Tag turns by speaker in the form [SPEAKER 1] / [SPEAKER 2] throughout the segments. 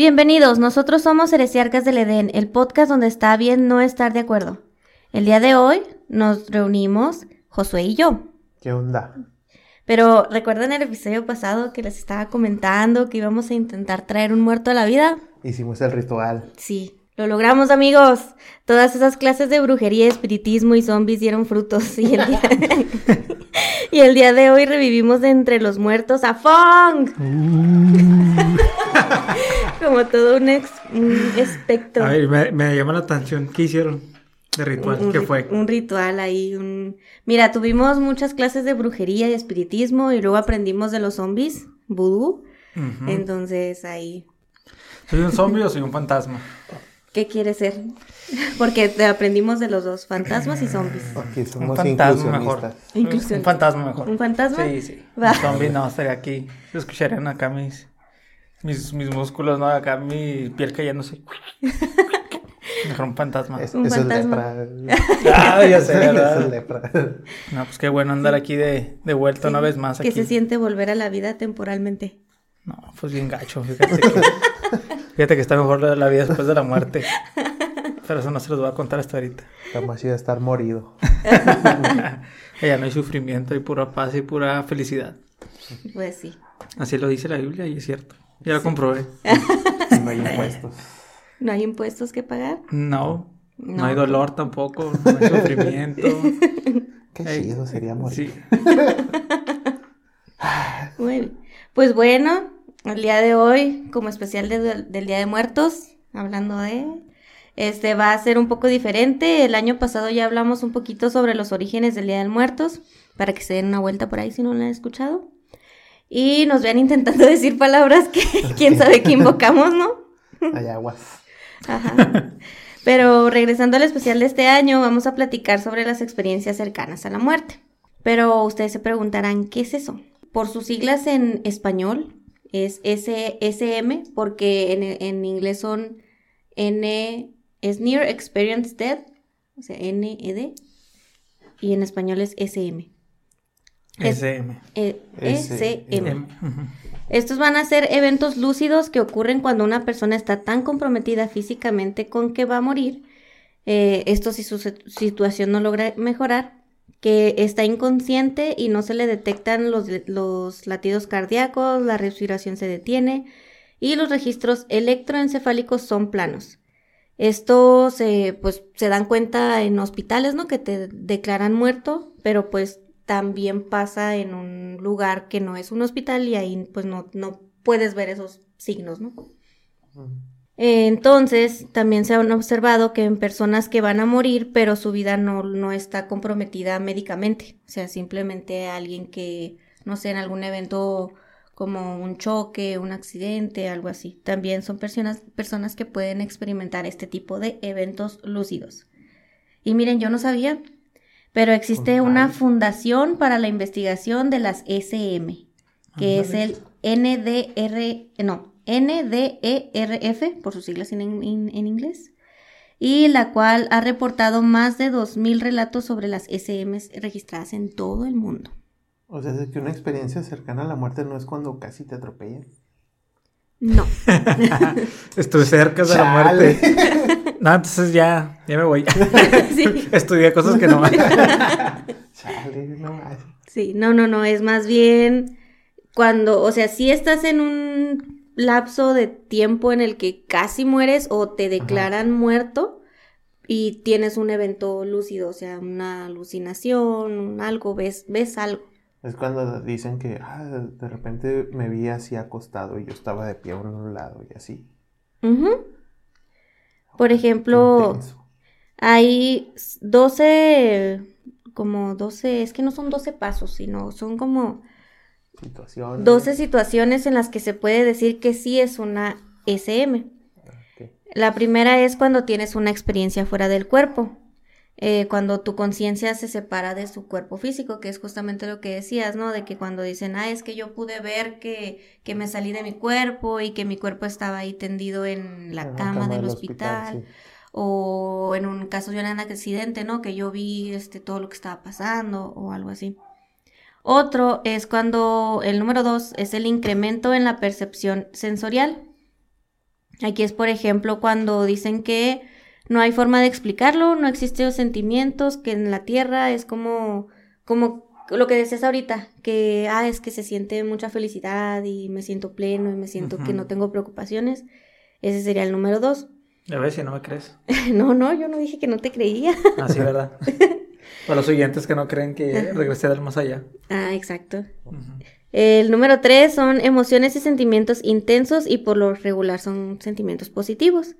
[SPEAKER 1] Bienvenidos, nosotros somos Heresiarcas del Edén, el podcast donde está bien no estar de acuerdo. El día de hoy nos reunimos Josué y yo.
[SPEAKER 2] ¿Qué onda?
[SPEAKER 1] Pero ¿recuerdan el episodio pasado que les estaba comentando que íbamos a intentar traer un muerto a la vida?
[SPEAKER 2] Hicimos el ritual.
[SPEAKER 1] Sí, lo logramos amigos. Todas esas clases de brujería, espiritismo y zombies dieron frutos. Y el día, y el día de hoy revivimos de entre los muertos a Fong. Como todo un, ex- un espectro.
[SPEAKER 3] A ver, me, me llama la atención. ¿Qué hicieron de ritual?
[SPEAKER 1] Un-
[SPEAKER 3] ¿Qué
[SPEAKER 1] un-
[SPEAKER 3] fue?
[SPEAKER 1] Un ritual ahí, un... Mira, tuvimos muchas clases de brujería y espiritismo y luego aprendimos de los zombies, vudú. Entonces ahí,
[SPEAKER 3] ¿Soy un zombie o soy un fantasma?
[SPEAKER 1] ¿qué quieres ser? Porque te aprendimos de los dos, fantasmas y zombies.
[SPEAKER 2] Aquí somos
[SPEAKER 3] fantasma mejor.
[SPEAKER 1] Inclusión.
[SPEAKER 3] Un fantasma mejor.
[SPEAKER 1] ¿Un fantasma?
[SPEAKER 3] Sí, sí.
[SPEAKER 1] Va.
[SPEAKER 3] Un zombie no, estaría aquí. Se escucharían acá mis, mis, mis músculos, ¿no? Acá mi piel cayéndose. Mejor un fantasma.
[SPEAKER 2] Es-
[SPEAKER 1] Un
[SPEAKER 2] eso es
[SPEAKER 1] fantasma.
[SPEAKER 2] lepra.
[SPEAKER 3] Ah, ya sé,
[SPEAKER 2] Eso
[SPEAKER 3] ¿verdad?
[SPEAKER 2] es lepra.
[SPEAKER 3] No, pues qué bueno andar aquí de, de vuelta una vez más.
[SPEAKER 1] ¿Qué
[SPEAKER 3] Aquí.
[SPEAKER 1] se siente volver a la vida temporalmente?
[SPEAKER 3] No, pues bien gacho, fíjate que, fíjate que está mejor la, la vida después de la muerte. Pero eso no se los voy a contar hasta ahorita.
[SPEAKER 2] Está más chido estar morido.
[SPEAKER 3] Allá no hay sufrimiento, hay pura paz y pura felicidad.
[SPEAKER 1] Pues sí.
[SPEAKER 3] Así lo dice la Biblia y es cierto. Ya lo comprobé.
[SPEAKER 2] No hay impuestos.
[SPEAKER 1] ¿No hay impuestos que pagar?
[SPEAKER 3] No, no,
[SPEAKER 1] No.
[SPEAKER 3] hay dolor tampoco, no hay sufrimiento.
[SPEAKER 2] Qué chido sería morir.
[SPEAKER 3] Sí.
[SPEAKER 1] Muy bien. Pues bueno, el día de hoy, como especial de- del Día de Muertos, hablando de... Este va a ser un poco diferente. El año pasado ya hablamos un poquito sobre los orígenes del Día de Muertos, para que se den una vuelta por ahí si no lo han escuchado. Y nos vean intentando decir palabras que quién sabe qué invocamos, ¿no?
[SPEAKER 2] Hay aguas.
[SPEAKER 1] Ajá. Pero regresando al especial de este año, vamos a platicar sobre las experiencias cercanas a la muerte. Pero ustedes se preguntarán, ¿qué es eso? Por sus siglas en español es S- SM, porque en, en inglés son N, es Near Experience Death, o sea, NED, y en español es SM.
[SPEAKER 3] SM.
[SPEAKER 1] Eh,
[SPEAKER 2] SM.
[SPEAKER 1] Estos van a ser eventos lúcidos que ocurren cuando una persona está tan comprometida físicamente con que va a morir, eh, esto si su sit- situación no logra mejorar, que está inconsciente y no se le detectan los, los latidos cardíacos, la respiración se detiene y los registros electroencefálicos son planos. Estos se, pues, se dan cuenta en hospitales, ¿no? Que te declaran muerto, pero pues también pasa en un lugar que no es un hospital y ahí pues no, no puedes ver esos signos, ¿no? Entonces, también se han observado que en personas que van a morir, pero su vida no, no está comprometida médicamente, o sea, simplemente alguien que, no sé, en algún evento como un choque, un accidente, algo así. También son personas, personas que pueden experimentar este tipo de eventos lúcidos. Y miren, yo no sabía, pero existe una fundación para la investigación de las SM, que es el NDR, no, NDERF, por sus siglas en, en- en inglés, y la cual ha reportado más de 2.000 relatos sobre las SMs registradas en todo el mundo.
[SPEAKER 2] O sea, es que una experiencia cercana a la muerte no es cuando casi te atropellan.
[SPEAKER 1] No,
[SPEAKER 3] Estuve cerca de la muerte. No, entonces ya, ya me voy.
[SPEAKER 1] sí,
[SPEAKER 3] Estudié cosas que no.
[SPEAKER 2] Chale, no más.
[SPEAKER 1] sí, no, no, no, es más bien cuando, o sea, si estás en un lapso de tiempo en el que casi mueres o te declaran muerto y tienes un evento lúcido, o sea, una alucinación, un algo, ves, ves algo.
[SPEAKER 2] Es cuando dicen que ah, de repente me vi así acostado y yo estaba de pie a un lado y así.
[SPEAKER 1] Ujú. Por ejemplo,
[SPEAKER 2] Intenso.
[SPEAKER 1] hay 12, como 12, es que no son 12 pasos, sino son como
[SPEAKER 2] Situaciones.
[SPEAKER 1] 12 situaciones en las que se puede decir que sí es una SM. La primera es cuando tienes una experiencia fuera del cuerpo, eh, cuando tu conciencia se separa de su cuerpo físico, que es justamente lo que decías, ¿no? De que cuando dicen, ah, es que yo pude ver que, que me salí de mi cuerpo y que mi cuerpo estaba ahí tendido en la
[SPEAKER 2] En
[SPEAKER 1] cama, del hospital.
[SPEAKER 2] sí.
[SPEAKER 1] o en un caso de un accidente, ¿no? Que yo vi este, todo lo que estaba pasando o algo así. Otro es cuando el número dos es el incremento en la percepción sensorial. Aquí es, por ejemplo, cuando dicen que no hay forma de explicarlo, no existen sentimientos, que en la tierra es como, como lo que decías ahorita, que, ah, es que se siente mucha felicidad y me siento pleno y me siento que no tengo preocupaciones. Ese sería el número dos.
[SPEAKER 3] Ya ves si no me crees.
[SPEAKER 1] no, no, yo no dije que no te creía.
[SPEAKER 3] Así, ¿verdad? Para los oyentes que no creen que regresé del más allá.
[SPEAKER 1] ah, exacto. El número tres son emociones y sentimientos intensos y por lo regular son sentimientos positivos,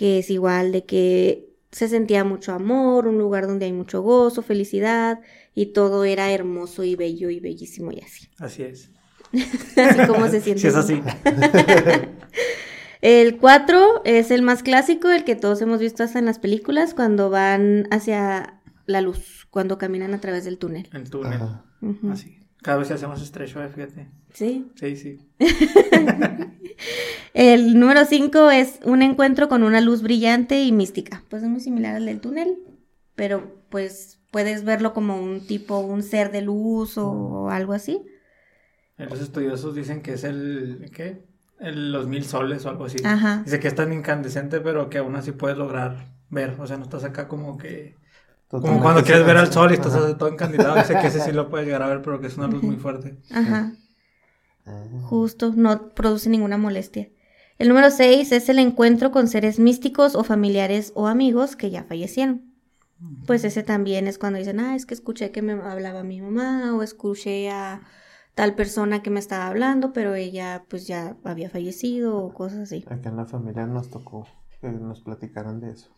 [SPEAKER 1] que es igual de que se sentía mucho amor, un lugar donde hay mucho gozo, felicidad y todo era hermoso y bello y bellísimo y así.
[SPEAKER 3] Así es.
[SPEAKER 1] Así como se siente.
[SPEAKER 3] Si es así.
[SPEAKER 1] El 4 es el más clásico, el que todos hemos visto hasta en las películas, cuando van hacia la luz, cuando caminan a través del túnel.
[SPEAKER 3] El túnel. Así. Cada vez se hace más estrecho, eh, fíjate.
[SPEAKER 1] Sí.
[SPEAKER 3] Sí, sí.
[SPEAKER 1] El número 5 es un encuentro con una luz brillante y mística. Pues es muy similar al del túnel, pero pues puedes verlo como un tipo, un ser de luz o algo así.
[SPEAKER 3] Los estudiosos dicen que es el. ¿Qué? El- los mil soles o algo así.
[SPEAKER 1] Ajá.
[SPEAKER 3] Dice que es tan incandescente, pero que aún así puedes lograr ver. O sea, no estás acá como que. Como cuando quieres ver al sol y estás todo encandilado. Dice que ese sí lo puedes llegar a ver, pero que es una luz muy fuerte.
[SPEAKER 1] Ajá.
[SPEAKER 2] Ah.
[SPEAKER 1] Justo, no produce ninguna molestia. El número 6 es el encuentro con seres místicos o familiares o amigos que ya fallecieron. Pues ese también es cuando dicen, ah, es que escuché que me hablaba mi mamá o escuché a tal persona que me estaba hablando, pero ella pues ya había fallecido o cosas así.
[SPEAKER 2] Acá en la familia nos tocó que nos platicaran de eso.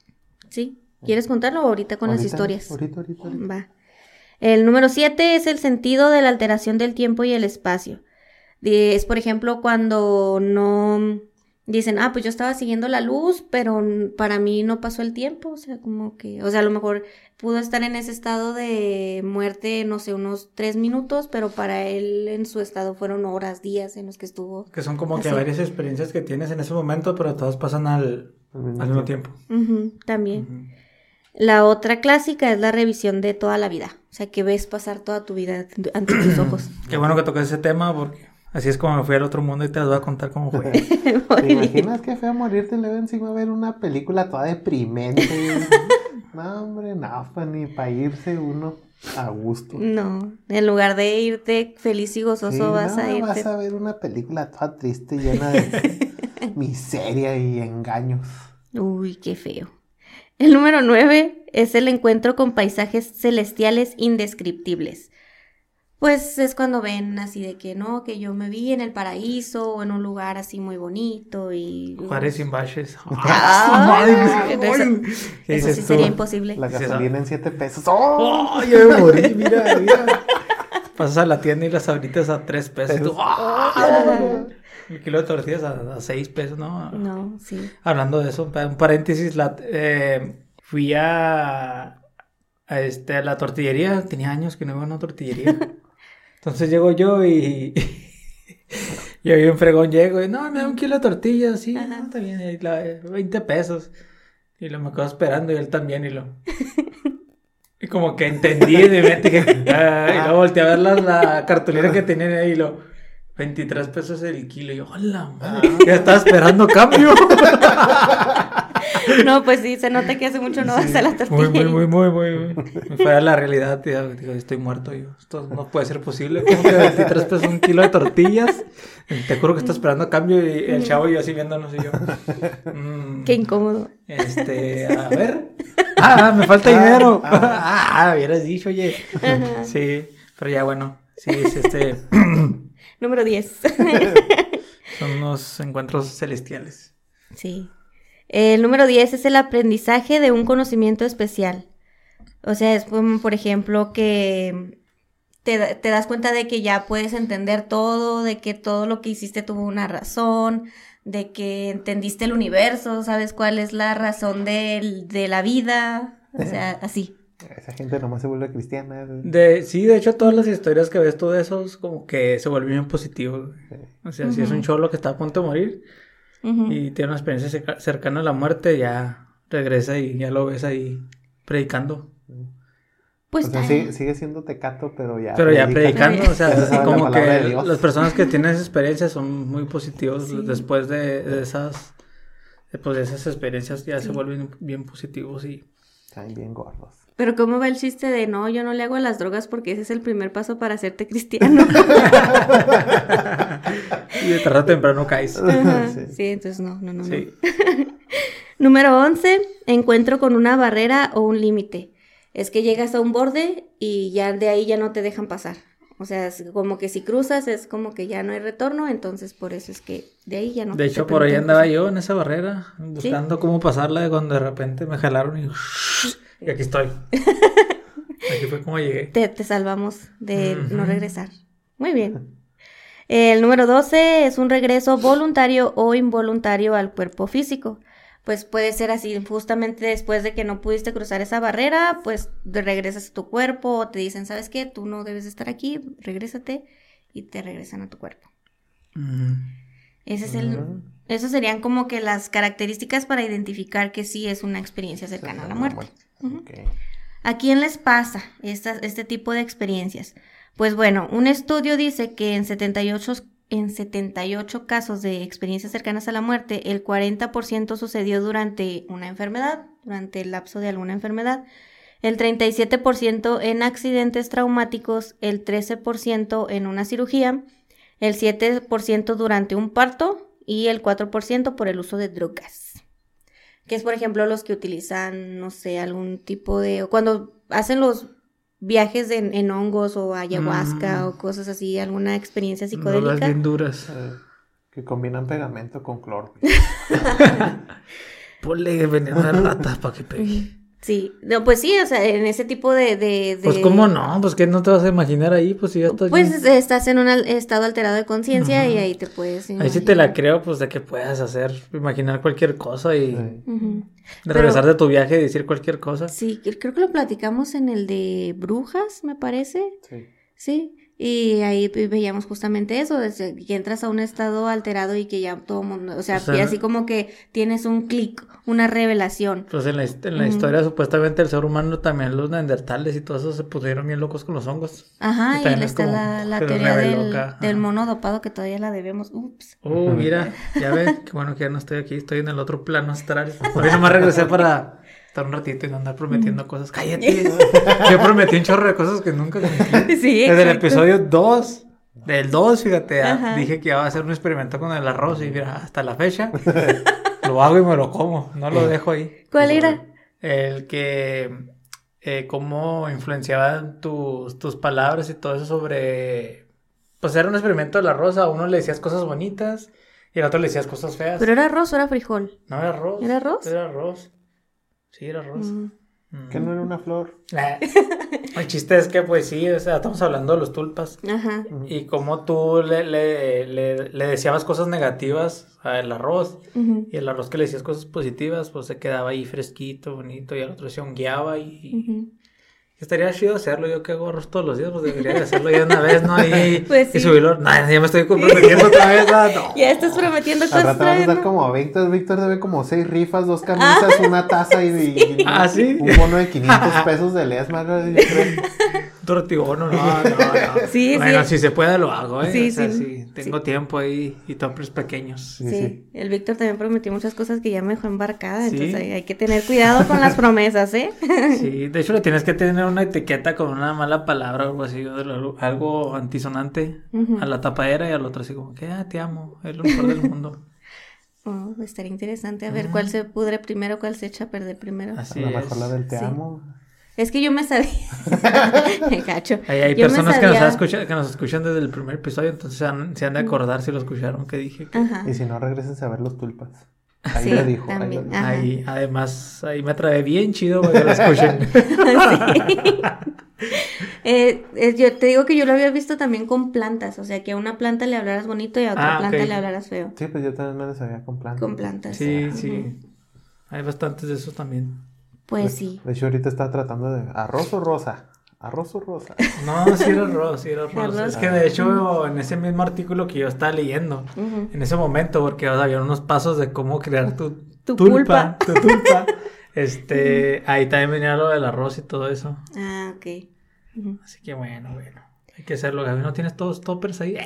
[SPEAKER 1] ¿Sí? ¿Quieres contarlo o ahorita con las historias?
[SPEAKER 2] Ahorita, ahorita, ahorita.
[SPEAKER 1] Va. El número 7 es el sentido de la alteración del tiempo y el espacio. Es, por ejemplo, cuando no dicen, ah, pues yo estaba siguiendo la luz, pero para mí no pasó el tiempo. O sea, como que, o sea, a lo mejor pudo estar en ese estado de muerte, no sé, unos tres minutos, pero para él en su estado fueron horas, días en los que estuvo.
[SPEAKER 3] Que son como que varias experiencias que tienes en ese momento, pero todas pasan al, al mismo tiempo.
[SPEAKER 1] También. La otra clásica es la revisión de toda la vida. O sea, que ves pasar toda tu vida ante tus ojos.
[SPEAKER 3] Qué bueno que toques ese tema porque así es como me fui al otro mundo y te voy a contar cómo fue.
[SPEAKER 2] ¿Te imaginas qué feo morirte y luego encima ver una película toda deprimente? no, hombre, no, pues ni para irse uno a gusto.
[SPEAKER 1] No, en lugar de irte feliz y gozoso,
[SPEAKER 2] Sí,
[SPEAKER 1] vas
[SPEAKER 2] no,
[SPEAKER 1] a irte.
[SPEAKER 2] vas a ver una película toda triste, llena de miseria y engaños.
[SPEAKER 1] Uy, qué feo. El número 9 es el encuentro con paisajes celestiales indescriptibles. Pues es cuando ven así de que no, que yo me vi en el paraíso o en un lugar así muy bonito y...
[SPEAKER 3] Juárez sin baches.
[SPEAKER 1] Ah,
[SPEAKER 3] Ay,
[SPEAKER 1] eso-
[SPEAKER 3] ay, ¿Qué
[SPEAKER 1] Eso
[SPEAKER 3] dices
[SPEAKER 1] sí
[SPEAKER 3] tú?
[SPEAKER 1] sería imposible.
[SPEAKER 2] La
[SPEAKER 3] Sí,
[SPEAKER 2] gasolina en 7 pesos. ¡Oh!
[SPEAKER 3] ¡Ay, ya me morí! Mira, mira. Pasas a la tienda y las sabritas a 3 pesos. tú, ¡ah! El kilo de tortillas a, 6 pesos, ¿no?
[SPEAKER 1] No, sí.
[SPEAKER 3] Hablando de eso, un paréntesis, la, eh, fui a, a, este, a la tortillería, tenía años que no iba a una tortillería. Entonces llego yo y, y ahí un fregón llego y no, me da un kilo de tortillas, sí, no, está bien, y la- 20 pesos. Y lo me quedo esperando y él también y lo... Y como que entendí de mente que... y luego volteé a ver la, la cartulina que tenían ahí y lo... 23 pesos el kilo. Y yo, hola, madre, ya estaba esperando cambio.
[SPEAKER 1] No, pues sí, se nota que hace mucho no vas a la
[SPEAKER 3] Muy,
[SPEAKER 1] tortilla.
[SPEAKER 3] muy, muy, muy, muy, muy. Me fue a la realidad, tío. Digo, estoy muerto yo. Esto no puede ser posible. ¿Cómo que 23 pesos un kilo de tortillas? Te juro que está esperando a cambio y el chavo y yo así viéndonos y yo. mm,
[SPEAKER 1] Qué incómodo.
[SPEAKER 3] Este, a ver. Ah, me falta dinero. Ah, hubieras dicho, oye.
[SPEAKER 1] Ajá.
[SPEAKER 3] Sí, pero ya bueno. Sí, es este.
[SPEAKER 1] Número 10.
[SPEAKER 3] Son unos encuentros celestiales.
[SPEAKER 1] Sí. El número 10 es el aprendizaje de un conocimiento especial. O sea, es como, por ejemplo, que te, da- te das cuenta de que ya puedes entender todo, de que todo lo que hiciste tuvo una razón, de que entendiste el universo, sabes cuál es la razón de, la vida. O sea, así.
[SPEAKER 2] Esa gente nomás se vuelve cristiana.
[SPEAKER 3] De, sí, de hecho, todas las historias que ves tú de esos, como que se vuelven bien positivos. O sea, si es un cholo que está a punto de morir Y tiene una experiencia cerca- cercana a la muerte, ya regresa y ya lo ves ahí predicando.
[SPEAKER 1] Pues
[SPEAKER 2] o sea, sigue, sigue siendo tecato, pero ya.
[SPEAKER 3] Pero ya
[SPEAKER 2] predica.
[SPEAKER 3] predicando, o sea,
[SPEAKER 2] la
[SPEAKER 3] como que las personas que tienen esa experiencia son muy positivos
[SPEAKER 1] Sí.
[SPEAKER 3] después de, de esas después de esas experiencias ya se vuelven bien positivos y...
[SPEAKER 2] Están bien gordos.
[SPEAKER 1] Pero ¿cómo va el chiste de no, yo no le hago a las drogas porque ese es el primer paso para hacerte cristiano?
[SPEAKER 3] y de tarde o temprano caes.
[SPEAKER 1] Ajá,
[SPEAKER 2] Sí.
[SPEAKER 1] sí. entonces no, no, no. Número 11, encuentro con una barrera o un límite. Es que llegas a un borde y ya de ahí ya no te dejan pasar. O sea, es como que si cruzas es como que ya no hay retorno, entonces por eso es que de ahí ya no.
[SPEAKER 3] De
[SPEAKER 1] te
[SPEAKER 3] hecho, por ahí andaba yo en esa barrera, buscando cómo pasarla cuando de repente me jalaron y... Y aquí estoy. Aquí fue como llegué.
[SPEAKER 1] Te, te salvamos de no regresar. Muy bien. El número 12 es un regreso voluntario o involuntario al cuerpo físico. Pues puede ser así, justamente después de que no pudiste cruzar esa barrera, pues regresas a tu cuerpo o te dicen, ¿sabes qué? Tú no debes de estar aquí, regrésate y te regresan a tu cuerpo. Ese es el, esos serían como que las características para identificar que sí es una experiencia cercana a la muerte. ¿A quién les pasa esta- este tipo de experiencias? Pues bueno, un estudio dice que en 78, en 78 casos de experiencias cercanas a la muerte, el 40% sucedió durante una enfermedad, durante el lapso de alguna enfermedad, el 37% en accidentes traumáticos, el 13% en una cirugía, el 7% durante un parto y el 4% por el uso de drogas que es por ejemplo los que utilizan, no sé, algún tipo de, o cuando hacen los viajes en, en hongos o ayahuasca
[SPEAKER 3] Mm.
[SPEAKER 1] o cosas así, alguna experiencia psicodélica.
[SPEAKER 3] bien duras.
[SPEAKER 2] Eh, que combinan pegamento con cloro.
[SPEAKER 3] Ponle veneno de ratas para que pegue.
[SPEAKER 1] Sí, no, pues sí, o sea, en ese tipo de... de, de-
[SPEAKER 3] Pues cómo no, pues que no te vas a imaginar ahí, pues si ya estás
[SPEAKER 1] Pues estás en un al- estado alterado de conciencia y ahí te puedes...
[SPEAKER 3] Ahí sí te la creo, pues de que puedas hacer, imaginar cualquier cosa y de regresar de tu viaje y decir cualquier cosa.
[SPEAKER 1] Sí, creo que lo platicamos en el de brujas, me parece.
[SPEAKER 2] Sí.
[SPEAKER 1] Sí, y ahí ve- veíamos justamente eso, desde que entras a un estado alterado y que ya todo mundo, o sea,
[SPEAKER 3] O sea,
[SPEAKER 1] y así como que tienes un clic, una revelación.
[SPEAKER 3] Pues en la, en la historia supuestamente el ser humano también los neandertales y todos esos se pusieron bien locos con los hongos.
[SPEAKER 1] Ajá, y
[SPEAKER 3] es
[SPEAKER 1] está
[SPEAKER 3] como
[SPEAKER 1] la, la teoría del, mono dopado que todavía la debemos. Ups.
[SPEAKER 3] Oh, mira, ya ves, qué bueno que ya no estoy aquí, estoy en el otro plano astral. Hoy nomás regresé para estar un ratito y no andar prometiendo cosas. Cállate. Yo prometí un chorro de cosas que nunca cumplí.
[SPEAKER 1] Sí,
[SPEAKER 3] Desde el episodio 2, del 2, fíjate, ah,
[SPEAKER 1] Ajá.
[SPEAKER 3] dije que iba a hacer un experimento con el arroz y mira, hasta la fecha lo hago y me lo como, no lo dejo ahí.
[SPEAKER 1] ¿Cuál era?
[SPEAKER 3] El que, eh, cómo influenciaban tus, tus palabras y todo eso sobre, pues era un experimento del arroz, a uno le decías cosas bonitas y al otro le decías cosas feas.
[SPEAKER 1] ¿Pero era arroz o era frijol?
[SPEAKER 3] No, era arroz.
[SPEAKER 1] ¿Era arroz?
[SPEAKER 3] Era arroz. Sí, era arroz.
[SPEAKER 1] Mm.
[SPEAKER 3] Mm.
[SPEAKER 2] Que no era una flor.
[SPEAKER 3] Eh, El chiste es que, pues sí, o sea, estamos hablando de los tulpas.
[SPEAKER 1] Ajá.
[SPEAKER 3] Y como tú le, le, le, le decías cosas negativas al arroz y el arroz que le decías cosas positivas, pues se quedaba ahí fresquito, bonito, y al otro se hongueaba y... Estaría chido hacerlo, yo que hago arroz todos los días, pues debería de hacerlo ya una vez, ¿no? Y,
[SPEAKER 1] Pues
[SPEAKER 3] y
[SPEAKER 1] sí.
[SPEAKER 3] subirlo. No, ya me estoy comprometiendo otra vez, ¿no? No.
[SPEAKER 1] Ya estás prometiendo
[SPEAKER 2] Al
[SPEAKER 1] cosas.
[SPEAKER 2] rato vas a
[SPEAKER 1] no.
[SPEAKER 2] como Víctor. Víctor debe como seis rifas, dos camisas, una taza y, y-
[SPEAKER 3] Ah, ¿sí?
[SPEAKER 2] un bono de 500 pesos de Lesmar. yo creo.
[SPEAKER 3] Tortibono, no, no, no.
[SPEAKER 1] Sí,
[SPEAKER 3] bueno,
[SPEAKER 1] sí.
[SPEAKER 3] si se puede lo hago, ¿eh?
[SPEAKER 1] Sí,
[SPEAKER 3] o sea,
[SPEAKER 1] sí.
[SPEAKER 3] sí, Tengo tiempo ahí y toppers pequeños.
[SPEAKER 2] Sí,
[SPEAKER 1] Sí,
[SPEAKER 2] sí.
[SPEAKER 1] el Víctor también prometió muchas cosas que ya me dejó embarcada,
[SPEAKER 3] Sí.
[SPEAKER 1] entonces hay, hay que tener cuidado con las promesas, ¿eh?
[SPEAKER 3] Sí, de hecho le tienes que tener una etiqueta con una mala palabra o algo así, algo, antisonante
[SPEAKER 1] Ujú.
[SPEAKER 3] a la tapadera y al otro así como que, ah, te amo, es lo mejor del mundo.
[SPEAKER 1] Oh, estaría interesante a ver cuál se pudre primero, cuál se echa a perder primero.
[SPEAKER 3] Así
[SPEAKER 2] a lo
[SPEAKER 3] es.
[SPEAKER 2] mejor la del te
[SPEAKER 1] Sí.
[SPEAKER 2] amo.
[SPEAKER 1] Es que yo me sabía. Gacho.
[SPEAKER 3] Ahí hay
[SPEAKER 1] me
[SPEAKER 3] personas que, nos escuchan, que nos escuchan desde el primer episodio, entonces se han, se han de acordar si lo escucharon que dije. que-
[SPEAKER 1] Ajá.
[SPEAKER 2] Y si no, regresense a ver los tulpas. Ahí
[SPEAKER 1] Sí,
[SPEAKER 2] le dijo. ahí
[SPEAKER 1] también.
[SPEAKER 2] dijo.
[SPEAKER 3] Ahí, además, ahí me trae bien chido para que lo escuchen.
[SPEAKER 1] Eh, eh, yo te digo que yo lo había visto también con plantas, o sea, que a una planta le hablaras bonito y a otra
[SPEAKER 3] Ah,
[SPEAKER 1] planta le hablaras feo.
[SPEAKER 2] Sí, pues yo también me lo sabía con plantas.
[SPEAKER 1] Con plantas.
[SPEAKER 3] Sí, sí. Hay bastantes de esos también.
[SPEAKER 1] Pues sí.
[SPEAKER 2] De hecho, ahorita está tratando de arroz o rosa. Arroz o rosa.
[SPEAKER 3] No, sí era arroz, sí era arroz.
[SPEAKER 1] Arroz.
[SPEAKER 3] Es que de hecho, en ese mismo artículo que yo estaba leyendo, en ese momento, porque o sea, había unos pasos de cómo crear tu,
[SPEAKER 1] Tu
[SPEAKER 3] tulpa,
[SPEAKER 1] pulpa.
[SPEAKER 3] tu tulpa. Este, ahí también venía lo del arroz y todo eso.
[SPEAKER 1] Ah, ok.
[SPEAKER 3] Así que bueno, bueno. Hay que hacerlo, Gaby. ¿No tienes todos toppers ahí?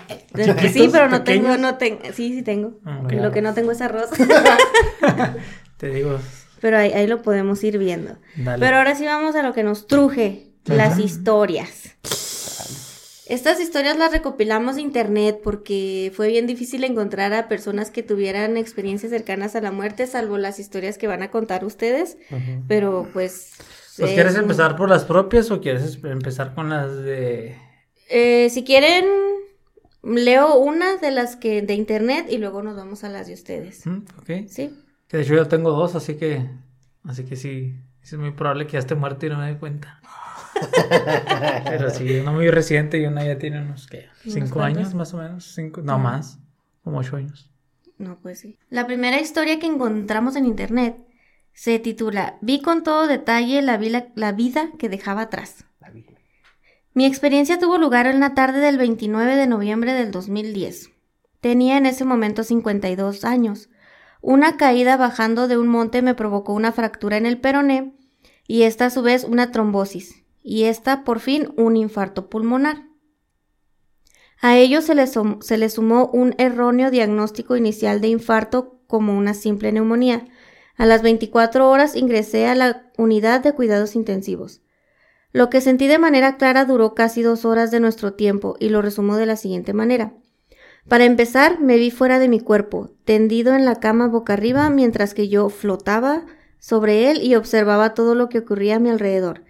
[SPEAKER 1] Sí, pero no tengo, no tengo, sí, sí tengo.
[SPEAKER 3] Ah.
[SPEAKER 1] Lo que no tengo es arroz.
[SPEAKER 3] Te digo,
[SPEAKER 1] pero ahí, ahí lo podemos ir viendo.
[SPEAKER 3] dale.
[SPEAKER 1] Pero ahora sí vamos a lo que nos truje, las historias. Estas historias las recopilamos de internet porque fue bien difícil encontrar a personas que tuvieran experiencias cercanas a la muerte, salvo las historias que van a contar ustedes. Pero pues...
[SPEAKER 3] Pues,
[SPEAKER 1] es
[SPEAKER 3] ¿Quieres
[SPEAKER 1] un-
[SPEAKER 3] empezar por las propias o quieres es- empezar con las de...
[SPEAKER 1] Eh, si quieren, leo una de las que de internet y luego nos vamos a las de ustedes.
[SPEAKER 3] ¿Mm? Ok.
[SPEAKER 1] ¿Sí?
[SPEAKER 3] Que de hecho yo tengo dos, así que... Así que sí, es muy probable que ya esté muerto y no me dé cuenta. Pero sí, una muy reciente y una ya tiene unos, ¿qué?
[SPEAKER 1] ¿Unos
[SPEAKER 3] ¿Cinco años más o menos? Cinco, no más, como ocho años.
[SPEAKER 1] No, pues sí. La primera historia que encontramos en internet se titula Vi con todo detalle la, vila- la vida que dejaba atrás.
[SPEAKER 2] La Biblia.
[SPEAKER 1] Mi experiencia tuvo lugar en la tarde del 29 de noviembre del 2010. Tenía en ese momento 52 años. Una caída bajando de un monte me provocó una fractura en el peroné y esta a su vez una trombosis y esta por fin un infarto pulmonar. A ello se le, se le sumó un erróneo diagnóstico inicial de infarto como una simple neumonía. A las 24 horas ingresé a la unidad de cuidados intensivos. Lo que sentí de manera clara duró casi dos horas de nuestro tiempo y lo resumo de la siguiente manera. Para empezar, me vi fuera de mi cuerpo, tendido en la cama boca arriba mientras que yo flotaba sobre él y observaba todo lo que ocurría a mi alrededor.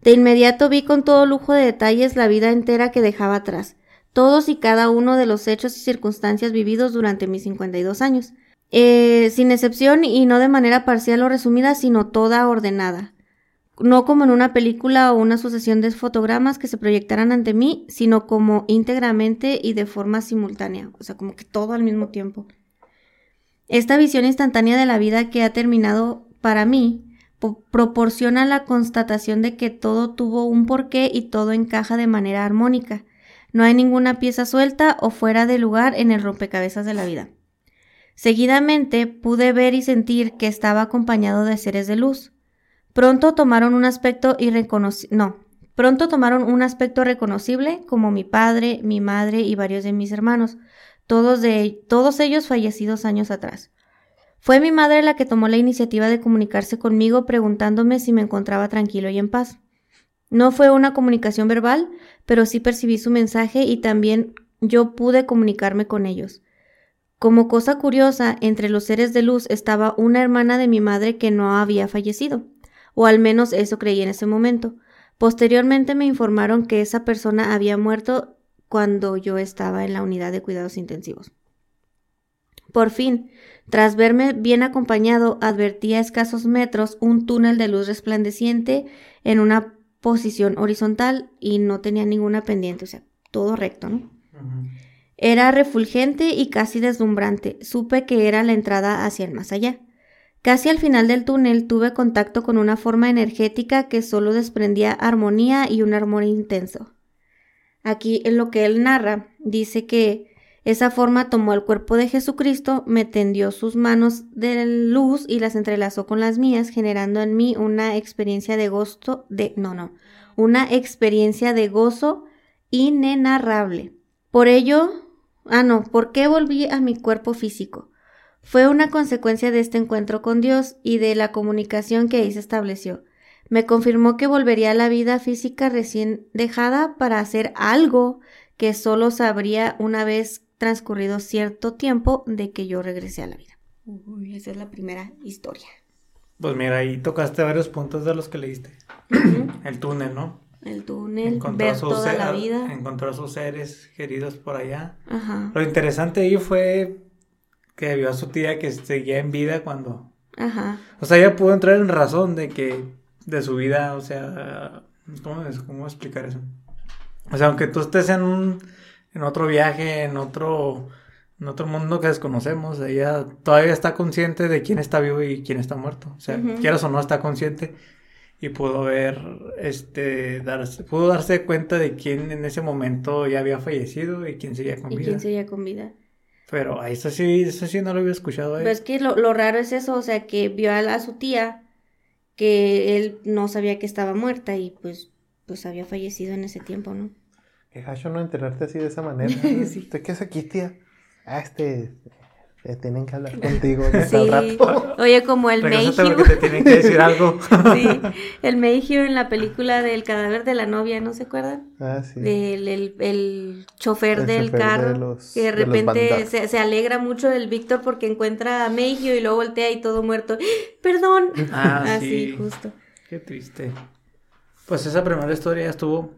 [SPEAKER 1] De inmediato vi con todo lujo de detalles la vida entera que dejaba atrás, todos y cada uno de los hechos y circunstancias vividos durante mis 52 años, Eh, sin excepción y no de manera parcial o resumida, sino toda ordenada no como en una película o una sucesión de fotogramas que se proyectaran ante mí, sino como íntegramente y de forma simultánea, o sea, como que todo al mismo tiempo. Esta visión instantánea de la vida que ha terminado para mí po- proporciona la constatación de que todo tuvo un porqué y todo encaja de manera armónica. No hay ninguna pieza suelta o fuera de lugar en el rompecabezas de la vida. Seguidamente pude ver y sentir que estaba acompañado de seres de luz. Pronto tomaron un aspecto. No, pronto tomaron un aspecto reconocible como mi padre, mi madre y varios de mis hermanos, todos, de, todos ellos fallecidos años atrás. Fue mi madre la que tomó la iniciativa de comunicarse conmigo preguntándome si me encontraba tranquilo y en paz. No fue una comunicación verbal, pero sí percibí su mensaje y también yo pude comunicarme con ellos. Como cosa curiosa, entre los seres de luz estaba una hermana de mi madre que no había fallecido o al menos eso creí en ese momento. Posteriormente me informaron que esa persona había muerto cuando yo estaba en la unidad de cuidados intensivos. Por fin, tras verme bien acompañado, advertí a escasos metros un túnel de luz resplandeciente en una posición horizontal y no tenía ninguna pendiente, o sea, todo recto, ¿no? Era refulgente y casi deslumbrante. Supe que era la entrada hacia el más allá. Casi al final del túnel tuve contacto con una forma energética que solo desprendía armonía y un amor intenso. Aquí en lo que él narra, dice que esa forma tomó el cuerpo de Jesucristo, me tendió sus manos de luz y las entrelazó con las mías, generando en mí una experiencia de gozo, de, no, no, una experiencia de gozo inenarrable. Por ello, ah, no, ¿por qué volví a mi cuerpo físico? Fue una consecuencia de este encuentro con Dios y de la comunicación que ahí se estableció. Me confirmó que volvería a la vida física recién dejada para hacer algo que solo sabría una vez transcurrido cierto tiempo de que yo regresé a la vida. Uy, esa es la primera historia.
[SPEAKER 3] Pues mira, ahí tocaste varios puntos de los que leíste. El túnel, ¿no?
[SPEAKER 1] El túnel,
[SPEAKER 3] Encontró
[SPEAKER 1] ver
[SPEAKER 3] sus
[SPEAKER 1] toda la vida.
[SPEAKER 3] Encontró a sus seres queridos por allá.
[SPEAKER 1] Ajá,
[SPEAKER 3] Lo interesante ahí fue que vio a su tía que seguía en vida cuando...
[SPEAKER 1] ajá.
[SPEAKER 3] O sea, ella pudo entrar en razón de que... De su vida, o sea... ¿Cómo, cómo explicar eso? O sea, aunque tú estés en un... En otro viaje, en otro... En otro mundo que desconocemos, ella todavía está consciente de quién está vivo y quién está muerto. O sea,
[SPEAKER 1] Ujú.
[SPEAKER 3] quieras o no, está consciente y pudo ver, este, darse, pudo darse cuenta de quién en ese momento ya había fallecido y quién seguía con
[SPEAKER 1] ¿Y
[SPEAKER 3] vida.
[SPEAKER 1] quién seguía con vida?
[SPEAKER 3] Pero a eso sí, eso sí no lo había escuchado. ¿eh?
[SPEAKER 1] Pero es que lo, lo raro es eso, o sea, que vio a, la- a su tía que él no sabía que estaba muerta y pues, pues había fallecido en ese tiempo, ¿no?
[SPEAKER 2] Qué gacho no enterarte así de esa manera.
[SPEAKER 1] Sí.
[SPEAKER 2] ¿Usted qué hace aquí, tía? Ah, este. Eh, tienen que hablar contigo de
[SPEAKER 1] Sí.
[SPEAKER 2] al rato.
[SPEAKER 1] Oye, como el Mayhew.
[SPEAKER 3] porque te tienen que decir algo.
[SPEAKER 1] Sí, el Mayhew en la película del cadáver de la novia, ¿no se acuerdan?
[SPEAKER 2] Ah, sí.
[SPEAKER 1] Del el, el chofer
[SPEAKER 2] El
[SPEAKER 1] del
[SPEAKER 2] chofer
[SPEAKER 1] carro.
[SPEAKER 2] de los-
[SPEAKER 1] que de repente se, se alegra mucho del Víctor porque encuentra a Mayhew y luego voltea y todo muerto. ¡Ah! ¡Perdón!
[SPEAKER 3] Ah,
[SPEAKER 1] Así,
[SPEAKER 3] sí.
[SPEAKER 1] justo.
[SPEAKER 3] Qué triste. Pues esa primera historia estuvo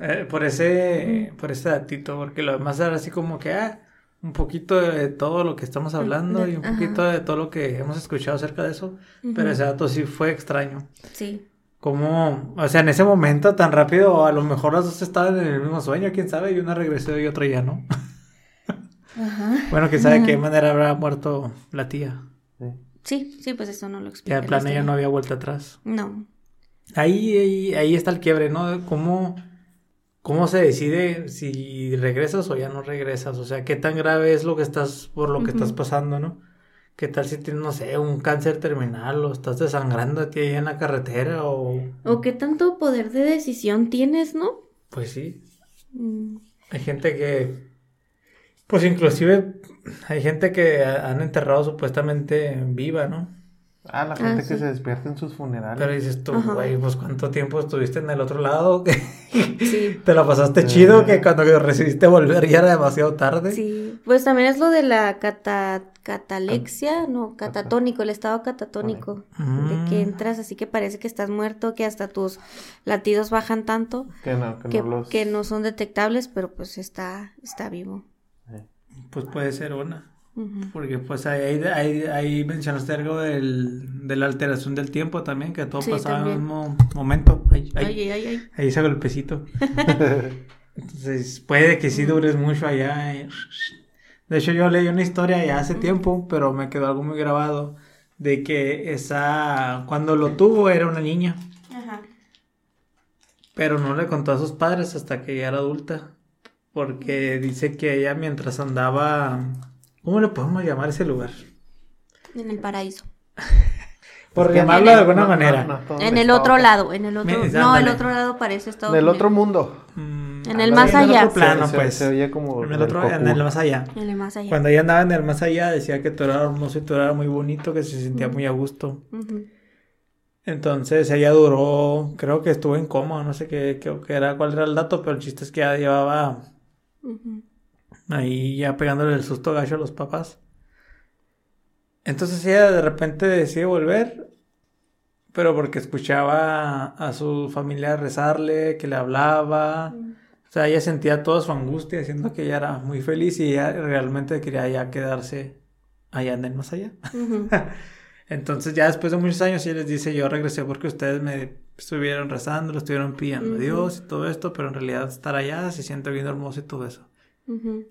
[SPEAKER 3] eh, por ese por ese datito, porque lo demás era así como que ah, un poquito de todo lo que estamos hablando y un
[SPEAKER 1] Ajá.
[SPEAKER 3] poquito de todo lo que hemos escuchado acerca de eso, pero ese dato sí fue extraño.
[SPEAKER 1] Sí.
[SPEAKER 3] Como, o sea, en ese momento tan rápido, a lo mejor las dos estaban en el mismo sueño, quién sabe, y una regresó y otra ya no.
[SPEAKER 1] Ajá.
[SPEAKER 3] Bueno, quién sabe de qué manera habrá muerto la tía.
[SPEAKER 2] Sí.
[SPEAKER 1] Sí, pues eso no lo
[SPEAKER 3] Ya
[SPEAKER 1] explica.
[SPEAKER 3] en
[SPEAKER 1] la
[SPEAKER 3] plan ella no había vuelta atrás.
[SPEAKER 1] No.
[SPEAKER 3] Ahí, ahí, ahí está el quiebre, ¿no? ¿Cómo, ¿Cómo se decide si regresas o ya no regresas? O sea, ¿qué tan grave es lo que estás, por lo que estás pasando, ¿no? ¿Qué tal si tienes, no sé, un cáncer terminal o estás desangrando a ti ahí en la carretera o...
[SPEAKER 1] O qué tanto poder de decisión tienes, ¿no?
[SPEAKER 3] Pues sí,
[SPEAKER 1] Mm,
[SPEAKER 3] hay gente que... Pues inclusive hay gente que ha- han enterrado supuestamente viva, ¿no?
[SPEAKER 2] Ah, la gente
[SPEAKER 1] sí.
[SPEAKER 2] que se despierta en sus funerales.
[SPEAKER 3] Pero dices tú, güey, pues cuánto tiempo estuviste en el otro lado, que
[SPEAKER 1] Sí.
[SPEAKER 3] te la pasaste chido, que cuando recibiste volver ya era demasiado tarde.
[SPEAKER 1] Sí, pues también es lo de la cata, catalexia, no, catatónico, el estado catatónico, de que
[SPEAKER 3] Mm.
[SPEAKER 1] entras así que parece que estás muerto, que hasta tus latidos bajan tanto,
[SPEAKER 2] Que no, que,
[SPEAKER 1] que,
[SPEAKER 2] no los.
[SPEAKER 1] que no son detectables, pero pues está, está vivo.
[SPEAKER 3] Pues puede ser una. Porque pues ahí, ahí, ahí mencionaste algo del, de la alteración del tiempo también, que todo
[SPEAKER 1] Sí,
[SPEAKER 3] pasaba en el mismo momento. Ahí, ahí,
[SPEAKER 1] Ay, ay, ay,
[SPEAKER 3] ahí ese golpecito. Entonces puede que sí dures mucho allá. y- De hecho yo leí una historia ya hace tiempo, pero me quedó algo muy grabado, de que esa, cuando lo tuvo era una niña,
[SPEAKER 1] Ajá.
[SPEAKER 3] pero no le contó a sus padres hasta que ya era adulta, porque dice que ella mientras andaba, ¿cómo le podemos llamar ese lugar?
[SPEAKER 1] En el paraíso.
[SPEAKER 3] Por
[SPEAKER 2] Es que
[SPEAKER 3] llamarlo de alguna
[SPEAKER 2] no-
[SPEAKER 3] manera.
[SPEAKER 2] no- no todo
[SPEAKER 1] En el otro lado, en el otro,
[SPEAKER 3] Me-
[SPEAKER 1] no, el otro lado parece Estados
[SPEAKER 2] Del
[SPEAKER 1] Unidos.
[SPEAKER 2] otro mundo.
[SPEAKER 3] Mm,
[SPEAKER 1] En el más
[SPEAKER 3] en el
[SPEAKER 1] allá.
[SPEAKER 3] otro plano,
[SPEAKER 2] Se-
[SPEAKER 3] pues.
[SPEAKER 2] Se, oye como.
[SPEAKER 3] en el
[SPEAKER 2] del
[SPEAKER 3] otro, en
[SPEAKER 2] Goku.
[SPEAKER 3] el más allá.
[SPEAKER 1] En el más allá.
[SPEAKER 3] Cuando ella andaba en el más allá, decía que todo era hermoso y todo era muy bonito, que se sentía muy a gusto. Entonces ella duró, creo que estuvo en coma, no sé qué, qué, qué era, cuál era el dato, pero el chiste es que ya llevaba. Ahí ya pegándole el susto gacho a los papás. Entonces ella de repente decide volver, pero porque escuchaba a su familia rezarle, que le hablaba. O sea, ella sentía toda su angustia, siendo que ella era muy feliz y ella realmente quería ya quedarse allá en el más allá. Entonces ya después de muchos años ella les dice, yo regresé porque ustedes me estuvieron rezando, lo estuvieron pidiendo a. Dios y todo esto, pero en realidad estar allá se siente bien hermoso y todo eso.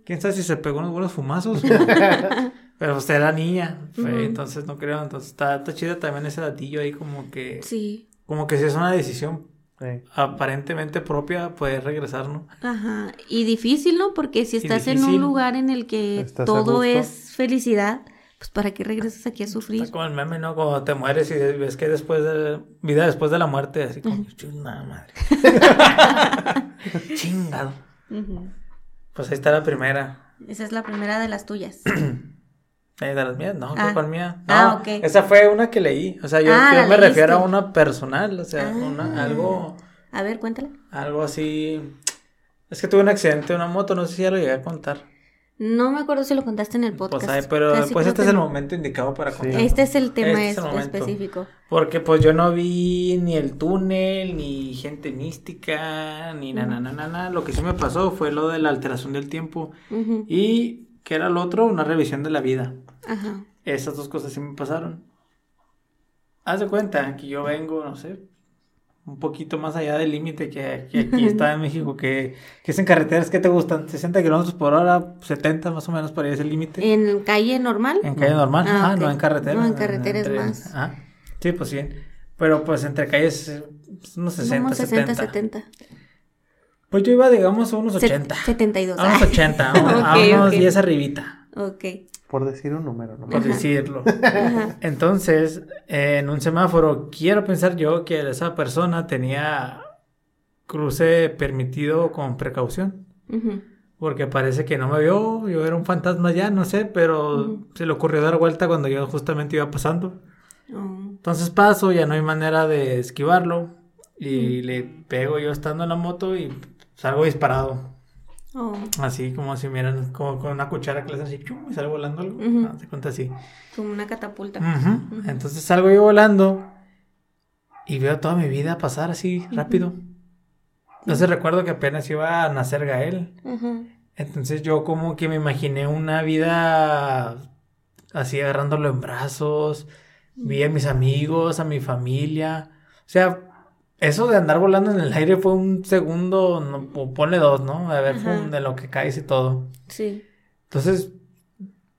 [SPEAKER 3] ¿Quién sabe si se pegó unos buenos fumazos? pero usted era niña, fue, entonces no creo, entonces está, está chido también ese datillo ahí como que,
[SPEAKER 1] Sí.
[SPEAKER 3] como que si es una decisión
[SPEAKER 2] Sí.
[SPEAKER 3] aparentemente propia, puedes regresar, ¿no?
[SPEAKER 1] Ajá. Y difícil, ¿no? Porque si estás en un lugar en el que todo es felicidad, pues ¿para qué regresas aquí a sufrir?
[SPEAKER 3] Está como el meme, ¿no? Cuando te mueres y ves que después de... Vida después de la muerte, así como... Chingada madre. Chingado. Pues ahí está la primera.
[SPEAKER 1] Esa es la primera de las tuyas.
[SPEAKER 3] Eh, ¿De las mías? No,
[SPEAKER 1] Ah.
[SPEAKER 3] ¿cuál mía? No,
[SPEAKER 1] Ah,
[SPEAKER 3] esa fue una que leí. O sea, yo,
[SPEAKER 1] Ah,
[SPEAKER 3] yo me refiero a una personal, o sea,
[SPEAKER 1] Ah.
[SPEAKER 3] una, algo,
[SPEAKER 1] A ver, cuéntala.
[SPEAKER 3] algo así... Es que tuve un accidente de una moto, no sé si ya lo llegué a contar.
[SPEAKER 1] No me acuerdo si lo contaste en el podcast.
[SPEAKER 3] Pues, ay, pero
[SPEAKER 1] Casi
[SPEAKER 3] pues este es el momento indicado para
[SPEAKER 2] Sí.
[SPEAKER 3] contar.
[SPEAKER 1] Este es el tema
[SPEAKER 3] Este es el
[SPEAKER 1] específico.
[SPEAKER 3] Porque pues yo no vi ni el túnel, ni gente mística, ni na, na, na, na, na. Lo que sí me pasó fue lo de la alteración del tiempo. Y, que era lo otro? Una revisión de la vida.
[SPEAKER 1] Ajá.
[SPEAKER 3] Esas dos cosas sí me pasaron. Haz de cuenta que yo vengo, no sé, un poquito más allá del límite que, que aquí está en México, que, que es en carreteras que te gustan, 60 kilómetros por hora, 70 más o menos por ahí es el límite.
[SPEAKER 1] ¿En calle normal?
[SPEAKER 3] En calle normal,
[SPEAKER 1] Ah,
[SPEAKER 3] ajá,
[SPEAKER 1] ok.
[SPEAKER 3] no en carretera.
[SPEAKER 1] No, en carretera es
[SPEAKER 3] entre-
[SPEAKER 1] más.
[SPEAKER 3] Ajá. Sí, pues sí. Pero pues entre calles, eh, unos 60,
[SPEAKER 1] Como 60,
[SPEAKER 3] 70.
[SPEAKER 1] 70.
[SPEAKER 3] Pues yo iba, digamos, a unos
[SPEAKER 1] Se-
[SPEAKER 3] 80.
[SPEAKER 1] 72.
[SPEAKER 3] A unos 80, a unos, a
[SPEAKER 1] Ok,
[SPEAKER 3] unos
[SPEAKER 1] ok.
[SPEAKER 3] 10 arribita,
[SPEAKER 1] Ok.
[SPEAKER 2] Por decir un número, ¿no?
[SPEAKER 3] por decirlo. Entonces, eh, en un semáforo, quiero pensar yo que esa persona tenía cruce permitido con precaución. Porque parece que no me vio, yo era un fantasma ya, no sé, pero se le ocurrió dar vuelta cuando yo justamente iba pasando.
[SPEAKER 1] Oh.
[SPEAKER 3] Entonces paso, ya no hay manera de esquivarlo. Y le pego yo estando en la moto y salgo disparado.
[SPEAKER 1] Oh.
[SPEAKER 3] Así como si miran, como con una cuchara que le hacen así, chum, y sale volando algo. Ah, se cuenta así.
[SPEAKER 1] Como una catapulta.
[SPEAKER 3] Entonces salgo yo volando y veo toda mi vida pasar así rápido. Entonces recuerdo que apenas iba a nacer Gael. Entonces yo como que me imaginé una vida así agarrándolo en brazos, vi a mis amigos, a mi familia. O sea, eso de andar volando en el aire fue un segundo, no, ponle dos, ¿no? A ver,
[SPEAKER 1] Ajá.
[SPEAKER 3] fue de lo que caes y todo.
[SPEAKER 1] Sí.
[SPEAKER 3] Entonces,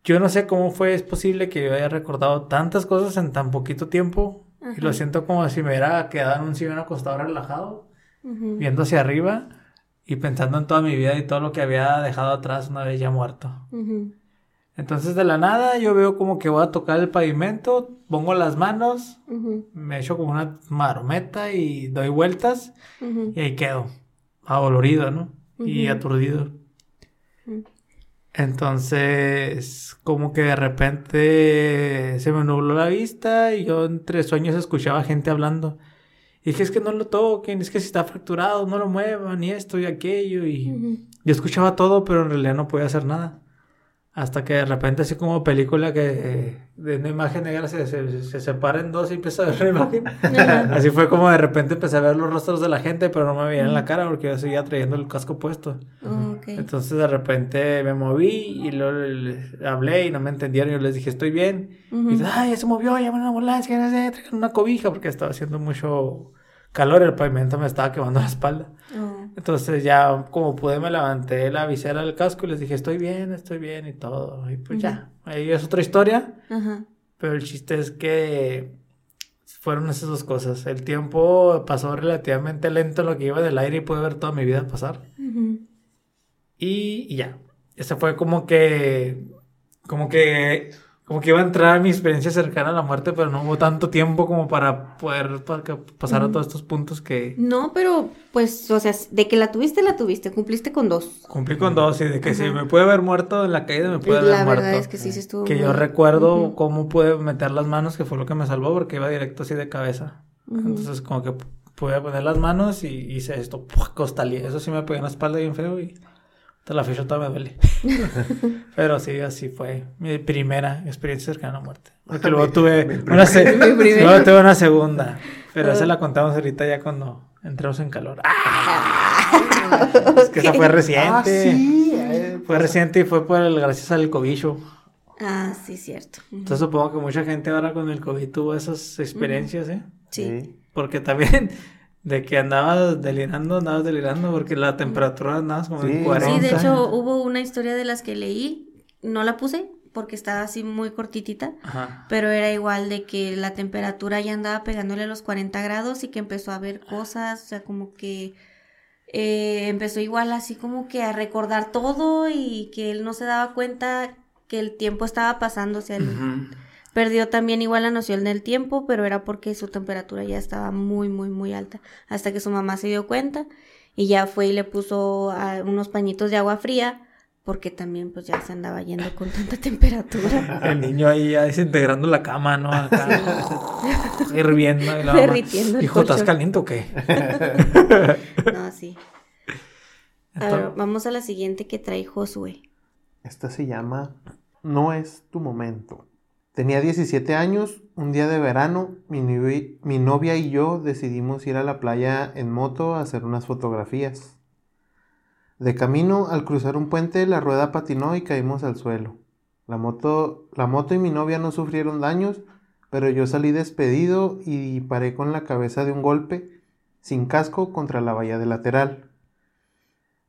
[SPEAKER 3] yo no sé cómo fue, es posible que yo haya recordado tantas cosas en tan poquito tiempo. Y lo
[SPEAKER 1] Ajá.
[SPEAKER 3] siento como si me hubiera quedado en un sillón acostado relajado
[SPEAKER 1] Ujú.
[SPEAKER 3] viendo hacia arriba y pensando en toda mi vida y todo lo que había dejado atrás una vez ya muerto.
[SPEAKER 1] Ujú.
[SPEAKER 3] Entonces de la nada yo veo como que voy a tocar el pavimento, pongo las manos, me echo como una marometa y doy vueltas y ahí quedo, adolorido, ¿no? Y aturdido. Entonces, como que de repente se me nubló la vista y yo entre sueños escuchaba gente hablando. Y dije, es que no lo toquen, es que si está fracturado, no lo muevan, y esto y aquello. Y yo escuchaba todo, pero en realidad no podía hacer nada. Hasta que de repente, así como película que eh, de una imagen negra se, se, se separa en dos y empieza a ver la imagen. Así fue como de repente empecé a ver los rostros de la gente, pero no me veían la cara porque yo seguía trayendo el casco puesto.
[SPEAKER 1] Oh.
[SPEAKER 3] Entonces de repente me moví y luego hablé y no me entendieron. Yo les dije, estoy bien. Y dice, ay, ya se movió, llaman a una ambulancia, traigan una cobija porque estaba haciendo mucho calor. El pavimento me estaba quemando la espalda.
[SPEAKER 1] Oh.
[SPEAKER 3] Entonces ya como pude me levanté la visera del casco y les dije, estoy bien, estoy bien y todo. Y pues ya, ahí es otra historia. Pero el chiste es que fueron esas dos cosas. El tiempo pasó relativamente lento en lo que iba del aire y pude ver toda mi vida pasar. Y, y ya. Ese fue como que. Como que. Como que iba a entrar a mi experiencia cercana a la muerte, pero no hubo tanto tiempo como para poder pa- que pasar a todos estos puntos que
[SPEAKER 1] No, pero pues, o sea, de que la tuviste, la tuviste, cumpliste con dos.
[SPEAKER 3] cumplí con dos. Y de que si me puede haber muerto en la caída, me puede haber
[SPEAKER 1] la
[SPEAKER 3] muerto.
[SPEAKER 1] verdad es que sí se estuvo.
[SPEAKER 3] Que
[SPEAKER 1] muy-
[SPEAKER 3] yo recuerdo cómo pude meter las manos, que fue lo que me salvó, porque iba directo así de cabeza. Entonces, como que pude poner las manos y hice esto, ¡pua! costalía. Eso sí me pegó en la espalda bien feo y hasta la fecha todavía me duele. Pero sí, así fue mi primera experiencia cercana a la muerte. Porque luego tuve una, se- luego tuve una segunda. Pero esa
[SPEAKER 1] Ah.
[SPEAKER 3] la contamos ahorita ya cuando entramos en calor. ¡Ah! Es que esa fue reciente.
[SPEAKER 2] Ah, sí. eh,
[SPEAKER 3] Fue reciente y fue por el, gracias al cobicho.
[SPEAKER 1] Ah, sí, cierto.
[SPEAKER 3] Entonces supongo que mucha gente ahora con el COVID tuvo esas experiencias, ¿eh?
[SPEAKER 1] Sí.
[SPEAKER 3] Porque también de que andabas delirando, andabas delirando porque la temperatura andabas como
[SPEAKER 2] Sí,
[SPEAKER 3] en
[SPEAKER 2] no.
[SPEAKER 3] 40.
[SPEAKER 1] Sí, de hecho hubo una historia de las que leí, no la puse porque estaba así muy cortitita,
[SPEAKER 3] Ajá.
[SPEAKER 1] pero era igual de que la temperatura ya andaba pegándole a los 40 grados y que empezó a ver cosas, o sea, como que eh, empezó igual así como que a recordar todo y que él no se daba cuenta que el tiempo estaba pasando, o sea. Perdió también igual la noción del tiempo, pero era porque su temperatura ya estaba muy, muy, muy alta, hasta que su mamá se dio cuenta y ya fue y le puso ah, unos pañitos de agua fría, porque también pues ya se andaba yendo con tanta temperatura.
[SPEAKER 3] El niño ahí ya desintegrando la cama, ¿no? Acá, hirviendo. Y la mamá,
[SPEAKER 1] Derritiendo el
[SPEAKER 3] Hijo, ¿estás
[SPEAKER 1] colchón".
[SPEAKER 3] caliente o qué?
[SPEAKER 1] No, sí. A ver, vamos a la siguiente que trae Josué.
[SPEAKER 2] Esta se llama No es tu momento. Tenía 17 años, un día de verano, mi, novi- mi novia y yo decidimos ir a la playa en moto a hacer unas fotografías. De camino, al cruzar un puente, la rueda patinó y caímos al suelo. La moto, la moto y mi novia no sufrieron daños, pero yo salí despedido y paré con la cabeza de un golpe, sin casco, contra la valla del lateral.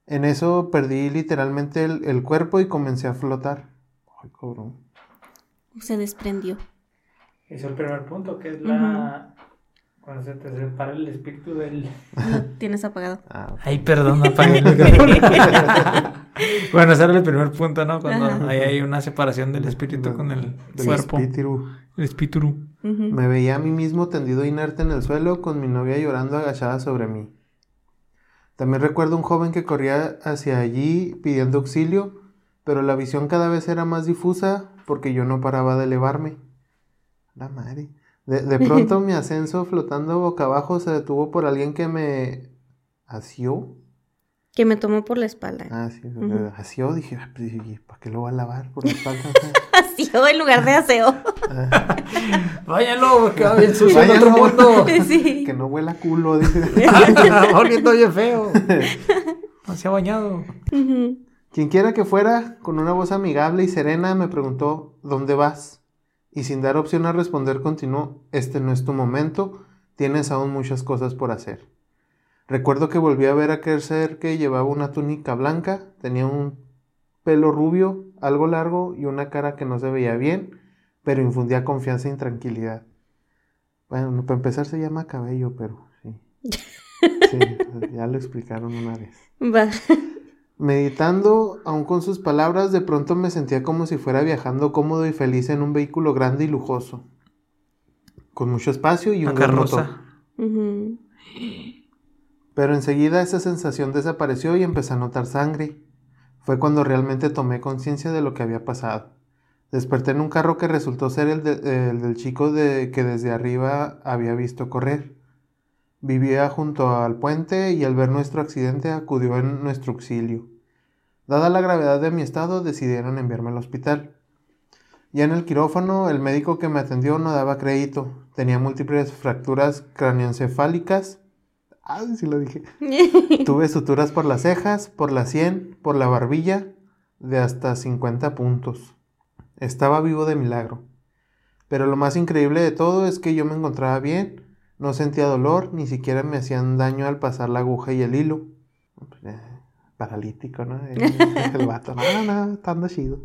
[SPEAKER 2] En eso perdí literalmente el, el cuerpo y comencé a flotar. Ay, cabrón.
[SPEAKER 1] Se desprendió.
[SPEAKER 3] Es el primer punto, que es la... Cuando se te separa el espíritu del...
[SPEAKER 1] Lo tienes apagado.
[SPEAKER 2] Ah,
[SPEAKER 3] Ay, perdón, no apagué el micrófono. bueno, ese era el primer punto, ¿no? Cuando
[SPEAKER 1] Ajá.
[SPEAKER 3] ahí hay una separación del espíritu con el
[SPEAKER 2] del
[SPEAKER 3] cuerpo.
[SPEAKER 2] espíritu.
[SPEAKER 3] El espíritu.
[SPEAKER 2] Me veía a mí mismo tendido inerte en el suelo con mi novia llorando agachada sobre mí. También recuerdo un joven que corría hacia allí pidiendo auxilio, pero la visión cada vez era más difusa porque yo no paraba de elevarme. La madre. De, de pronto mi ascenso flotando boca abajo se detuvo por alguien que me asió.
[SPEAKER 1] Que me tomó por la espalda.
[SPEAKER 2] Ah, sí, asió. Dije, "Ah, pues, ¿y ¿para qué lo va a lavar por la espalda?
[SPEAKER 1] Asió en lugar de aseo.
[SPEAKER 3] Váyalo, que va bien sucio en otro mundo.
[SPEAKER 1] sí.
[SPEAKER 2] que no huela a culo, dice.
[SPEAKER 3] Ah, Oliendo bien feo. No se ha bañado.
[SPEAKER 2] Quien quiera que fuera, con una voz amigable y serena, me preguntó, ¿dónde vas? Y sin dar opción a responder, continuó, este no es tu momento, tienes aún muchas cosas por hacer. Recuerdo que volví a ver a aquel ser que llevaba una túnica blanca, tenía un pelo rubio, algo largo y una cara que no se veía bien, pero infundía confianza y tranquilidad. Bueno, para empezar se llama cabello, pero sí. Sí, ya lo explicaron una vez.
[SPEAKER 1] Va.
[SPEAKER 2] Meditando, aún con sus palabras, de pronto me sentía como si fuera viajando cómodo y feliz en un vehículo grande y lujoso, con mucho espacio y un gran motor. Pero enseguida esa sensación desapareció y empecé a notar sangre. Fue cuando realmente tomé conciencia de lo que había pasado. Desperté en un carro que resultó ser el, de- el del chico de, que desde arriba había visto correr. Vivía junto al puente y al ver nuestro accidente acudió en nuestro auxilio. Dada la gravedad de mi estado, decidieron enviarme al hospital. Ya en el quirófano, el médico que me atendió no daba crédito. Tenía múltiples fracturas craneoencefálicas. Ah, sí lo dije. Tuve suturas por las cejas, por la sien, por la barbilla, de hasta 50 puntos. Estaba vivo de milagro. Pero lo más increíble de todo es que yo me encontraba bien, no sentía dolor, ni siquiera me hacían daño al pasar la aguja y el hilo. Paralítico, ¿no? El vato, no, no, está ando chido.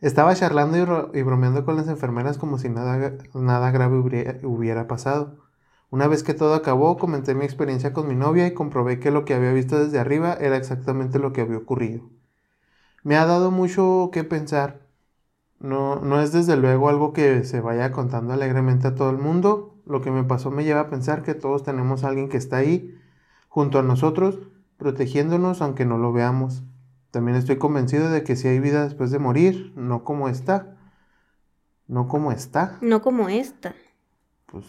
[SPEAKER 2] Estaba charlando y, ro- y bromeando con las enfermeras como si nada, nada grave hubiera, hubiera pasado. Una vez que todo acabó, comenté mi experiencia con mi novia y comprobé que lo que había visto desde arriba era exactamente lo que había ocurrido. Me ha dado mucho que pensar. No, no es desde luego algo que se vaya contando alegremente a todo el mundo. Lo que me pasó me lleva a pensar que todos tenemos a alguien que está ahí, junto a nosotros, protegiéndonos aunque no lo veamos. También estoy convencido de que si hay vida después de morir, no como está. No como está,
[SPEAKER 1] No como esta.
[SPEAKER 2] pues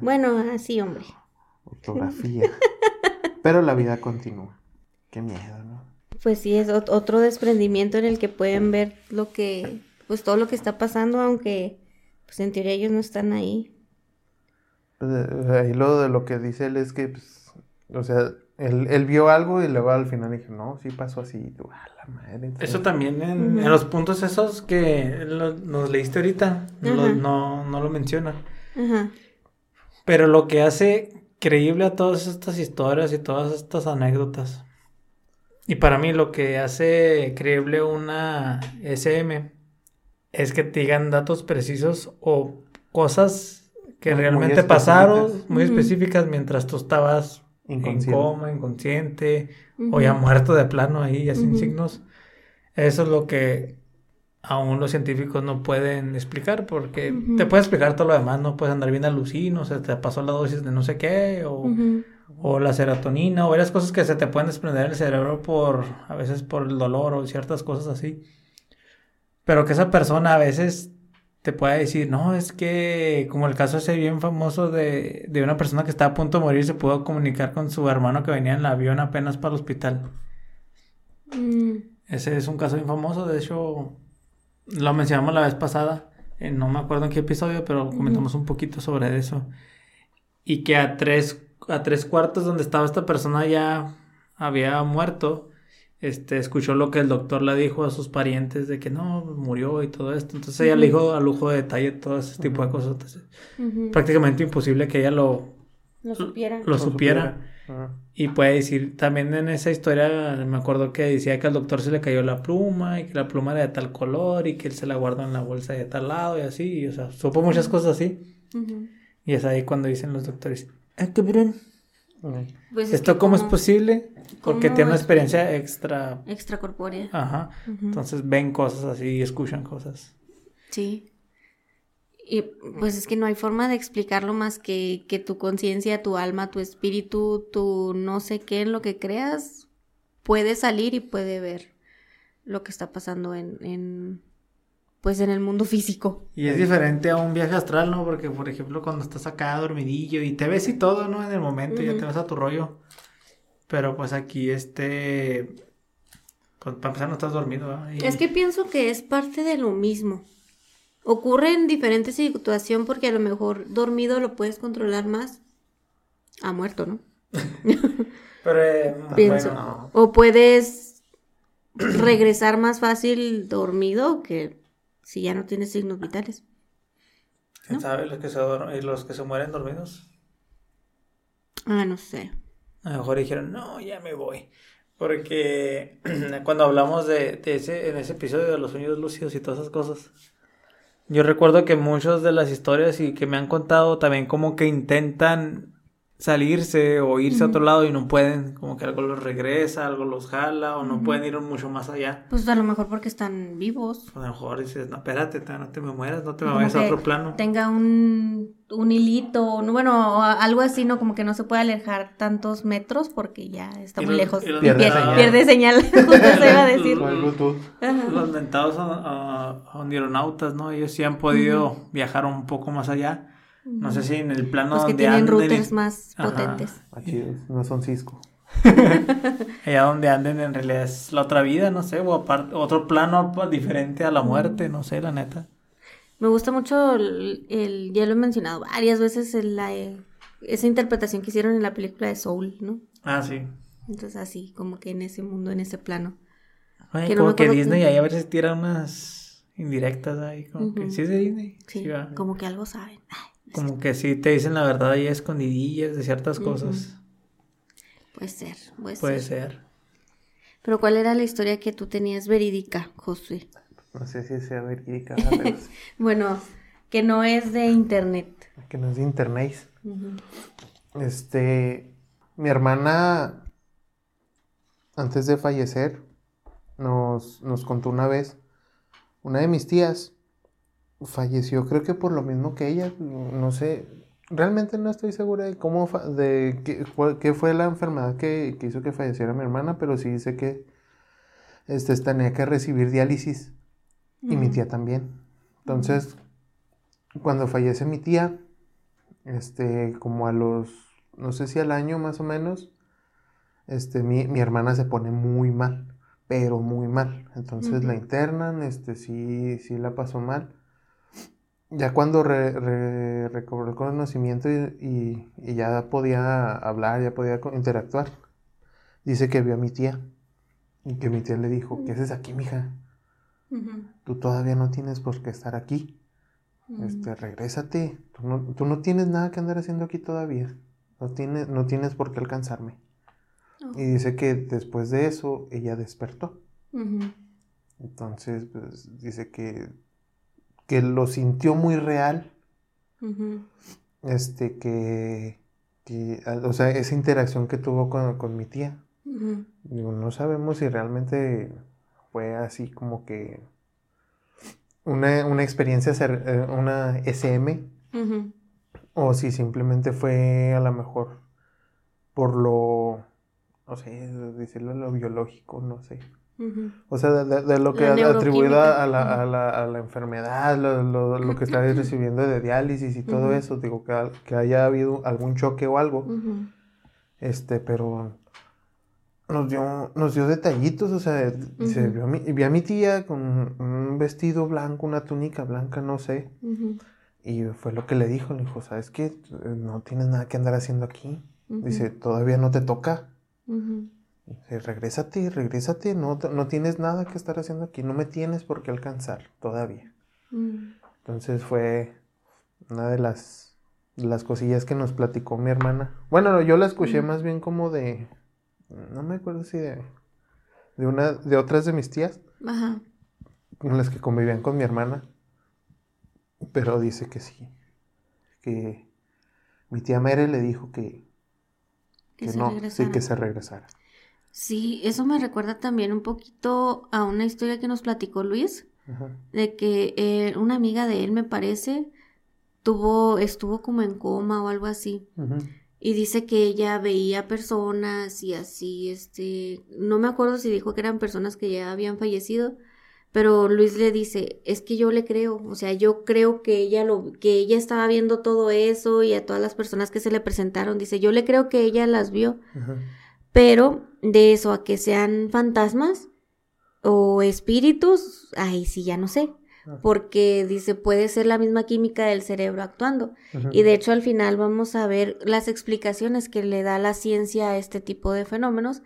[SPEAKER 1] Bueno, así, hombre.
[SPEAKER 2] ortografía. Pero la vida continúa. Qué miedo, ¿no?
[SPEAKER 1] Pues sí, es ot- otro desprendimiento en el que pueden ver lo que, pues todo lo que está pasando, aunque, pues en teoría ellos no están ahí.
[SPEAKER 2] Pues, eh, ahí lo de lo que dice él es que, pues, o sea, él, él vio algo y luego al final dije, no, sí pasó así. Y tú, "A la madre.
[SPEAKER 3] Eso también en, los puntos esos que lo- nos leíste ahorita, lo- no, no lo menciona.
[SPEAKER 1] Ajá.
[SPEAKER 3] Pero lo que hace creíble a todas estas historias y todas estas anécdotas. Y para mí lo que hace creíble una SM es que te digan datos precisos o cosas que
[SPEAKER 2] Muy
[SPEAKER 3] realmente pasaron, muy específicas mientras tú estabas en
[SPEAKER 2] Inconsciente.
[SPEAKER 3] coma, inconsciente, o ya muerto de plano ahí, ya sin signos. Eso es lo que aún los científicos no pueden explicar, porque te puede explicar todo lo demás, no puedes andar bien alucino, o se te pasó la dosis de no sé qué, o, o la serotonina, o varias cosas que se te pueden desprender del cerebro por, a veces por el dolor o ciertas cosas así. Pero que esa persona a veces te puede decir, no, es que como el caso ese bien famoso de, de una persona que estaba a punto de morir, se pudo comunicar con su hermano que venía en el avión apenas para el hospital.
[SPEAKER 1] Mm.
[SPEAKER 3] Ese es un caso bien famoso, de hecho, lo mencionamos la vez pasada, eh, no me acuerdo en qué episodio, pero comentamos un poquito sobre eso. Y que a tres, a tres cuartos donde estaba esta persona ya había muerto, este, escuchó lo que el doctor le dijo a sus parientes de que no, murió y todo esto. Entonces ella le dijo a lujo de detalle todo ese tipo de cosas. Entonces, prácticamente imposible que ella lo,
[SPEAKER 1] Lo supiera.
[SPEAKER 3] lo supiera.
[SPEAKER 2] Ajá.
[SPEAKER 3] Y puede decir, también en esa historia me acuerdo que decía que al doctor se le cayó la pluma y que la pluma era de tal color y que él se la guardó en la bolsa de tal lado y así, y, o sea, supo muchas cosas así. Y es ahí cuando dicen los doctores, ah, cabrón.
[SPEAKER 1] Pues es
[SPEAKER 3] ¿esto
[SPEAKER 1] que
[SPEAKER 3] cómo es posible? Porque tiene una
[SPEAKER 1] es
[SPEAKER 3] experiencia extra,
[SPEAKER 1] Extracorpórea.
[SPEAKER 3] ajá, entonces ven cosas así y escuchan cosas.
[SPEAKER 1] Sí. Y pues es que no hay forma de explicarlo más que que tu conciencia, tu alma, tu espíritu, tu no sé qué en lo que creas, puede salir y puede ver lo que está pasando en, en pues en el mundo físico.
[SPEAKER 3] Y es diferente a un viaje astral, ¿no? Porque, por ejemplo, cuando estás acá dormidillo y te ves y todo, ¿no? En el momento ya te vas a tu rollo. Pero pues aquí, este... Pues para empezar no estás dormido, ¿verdad? Y-
[SPEAKER 1] Es que pienso que es parte de lo mismo. Ocurre en diferentes situaciones porque a lo mejor dormido lo puedes controlar más. Ha muerto, ¿no?
[SPEAKER 3] Pero, eh,
[SPEAKER 1] Pienso.
[SPEAKER 3] bueno,
[SPEAKER 1] O puedes regresar más fácil dormido que si ya no tienes signos vitales.
[SPEAKER 3] ¿quién sabe los que se, y los que se mueren dormidos?
[SPEAKER 1] Ah, no sé.
[SPEAKER 3] A lo mejor dijeron, no, ya me voy. Porque cuando hablamos de, de ese, en ese episodio de los sueños lúcidos y todas esas cosas, yo recuerdo que muchas de las historias y que me han contado también como que intentan salirse o irse a otro lado y no pueden, como que algo los regresa, algo los jala o no pueden ir mucho más allá.
[SPEAKER 1] Pues a lo mejor porque están vivos.
[SPEAKER 3] A lo mejor dices, no, espérate, no te me mueras, no te me
[SPEAKER 1] Como
[SPEAKER 3] vayas a otro plano.
[SPEAKER 1] Tenga un, un hilito, no, bueno, o a- algo así, ¿no? Como que no se puede alejar tantos metros porque ya está
[SPEAKER 3] Y
[SPEAKER 1] muy
[SPEAKER 3] los-
[SPEAKER 1] lejos.
[SPEAKER 3] y
[SPEAKER 2] Pierde
[SPEAKER 1] Pier-
[SPEAKER 2] señal.
[SPEAKER 1] pierde señal. Justo eso iba a decir.
[SPEAKER 3] Los mentados a, aeronautas, ¿no? Ellos sí han podido viajar un poco más allá. No sé si en el plano
[SPEAKER 1] Los que
[SPEAKER 3] donde
[SPEAKER 1] tienen
[SPEAKER 3] anden,
[SPEAKER 1] routers más
[SPEAKER 3] Ajá.
[SPEAKER 1] potentes.
[SPEAKER 2] Ah, chidos, no son Cisco.
[SPEAKER 3] allá donde anden en realidad es la otra vida, no sé, o aparte, otro plano diferente a la muerte, no sé, la neta.
[SPEAKER 1] Me gusta mucho el, el- ya lo he mencionado varias veces, el- la, eh, esa interpretación que hicieron en la película de Soul, ¿no?
[SPEAKER 3] Ah, sí.
[SPEAKER 1] Entonces así, como que en ese mundo, en ese plano.
[SPEAKER 3] Ay,
[SPEAKER 1] Que no
[SPEAKER 3] como
[SPEAKER 1] me
[SPEAKER 3] que
[SPEAKER 1] acuerdo
[SPEAKER 3] Disney
[SPEAKER 1] que-
[SPEAKER 3] ahí a veces tira unas indirectas ahí, como que
[SPEAKER 1] Ujú.
[SPEAKER 3] sí es de Disney.
[SPEAKER 1] Sí,
[SPEAKER 3] Sí, va.
[SPEAKER 1] como que algo saben.
[SPEAKER 3] Como que sí te dicen la verdad ahí escondidillas de ciertas cosas.
[SPEAKER 1] puede ser, puede,
[SPEAKER 3] Puede
[SPEAKER 1] ser.
[SPEAKER 3] ser.
[SPEAKER 1] Pero ¿cuál era la historia que tú tenías verídica, Josué?
[SPEAKER 2] No sé si sea verídica, pero
[SPEAKER 1] Bueno, que no es de internet.
[SPEAKER 2] que no es de internet. Este, mi hermana, antes de fallecer, nos, nos contó una vez, una de mis tías falleció, creo que por lo mismo que ella, no no sé, realmente no estoy segura de cómo, de qué fue, qué fue la enfermedad que, que hizo que falleciera mi hermana, pero sí dice que este, tenía que recibir diálisis y mi tía también. Entonces, cuando fallece mi tía, este, como a los, no sé si al año más o menos, este, mi, mi hermana se pone muy mal, pero muy mal. Entonces la internan, este, sí, sí la pasó mal. Ya cuando re- re- recobró el conocimiento y, y- y ya podía hablar, ya podía interactuar, dice que vio a mi tía y que mi tía le dijo, ¿qué haces aquí, mija? Tú todavía no tienes por qué estar aquí. Este, regrésate. Tú no, tú no tienes nada que andar haciendo aquí todavía. No tienes, no tienes por qué alcanzarme.
[SPEAKER 1] Oh.
[SPEAKER 2] Y dice que después de eso ella despertó. Entonces, pues, dice que, que lo sintió muy real. Este, que, que, o sea, esa interacción que tuvo con, con mi tía. Digo, no sabemos si realmente fue así como que una, una experiencia, eh, una SM, o si simplemente fue a lo mejor por lo, no sé, decirlo lo biológico, no sé.
[SPEAKER 1] Ujú.
[SPEAKER 2] O sea, de, de- de lo que
[SPEAKER 1] neuroquímica.
[SPEAKER 2] a la, a la, a la enfermedad, lo, lo- lo que está recibiendo de diálisis y todo
[SPEAKER 1] Ujú.
[SPEAKER 2] eso, digo, que, que haya habido algún choque o algo. Este, pero nos dio, nos dio detallitos, o sea, se vio a mi, vi a mi tía con un vestido blanco, una túnica blanca, no sé, y fue lo que le dijo, le dijo, ¿sabes qué? No tienes nada que andar haciendo aquí. Dice, todavía no te toca. Regrésate, regrésate, no, no tienes nada que estar haciendo aquí, no me tienes por qué alcanzar todavía.
[SPEAKER 1] Ujú.
[SPEAKER 2] Entonces fue una de las, las cosillas que nos platicó mi hermana. Bueno, no, yo la escuché
[SPEAKER 1] Mm.
[SPEAKER 2] más bien como de, no me acuerdo si de, de una, de otras de mis tías,
[SPEAKER 1] Ajá.
[SPEAKER 2] con las que convivían con mi hermana. Pero dice que sí, que mi tía Mere le dijo que,
[SPEAKER 1] Que
[SPEAKER 2] no, sí, que se regresara.
[SPEAKER 1] Sí, eso me recuerda también un poquito a una historia que nos platicó Luis,
[SPEAKER 2] Ajá.
[SPEAKER 1] de que eh, una amiga de él, me parece, tuvo, estuvo como en coma o algo así. Y dice que ella veía personas y así, este, no me acuerdo si dijo que eran personas que ya habían fallecido, pero Luis le dice, es que yo le creo, o sea, yo creo que ella lo, que ella estaba viendo todo eso y a todas las personas que se le presentaron, dice, yo le creo que ella las vio. Pero de eso a que sean fantasmas o espíritus, ay, sí, ya no sé, porque dice, puede ser la misma química del cerebro actuando. Y de hecho al final vamos a ver las explicaciones que le da la ciencia a este tipo de fenómenos.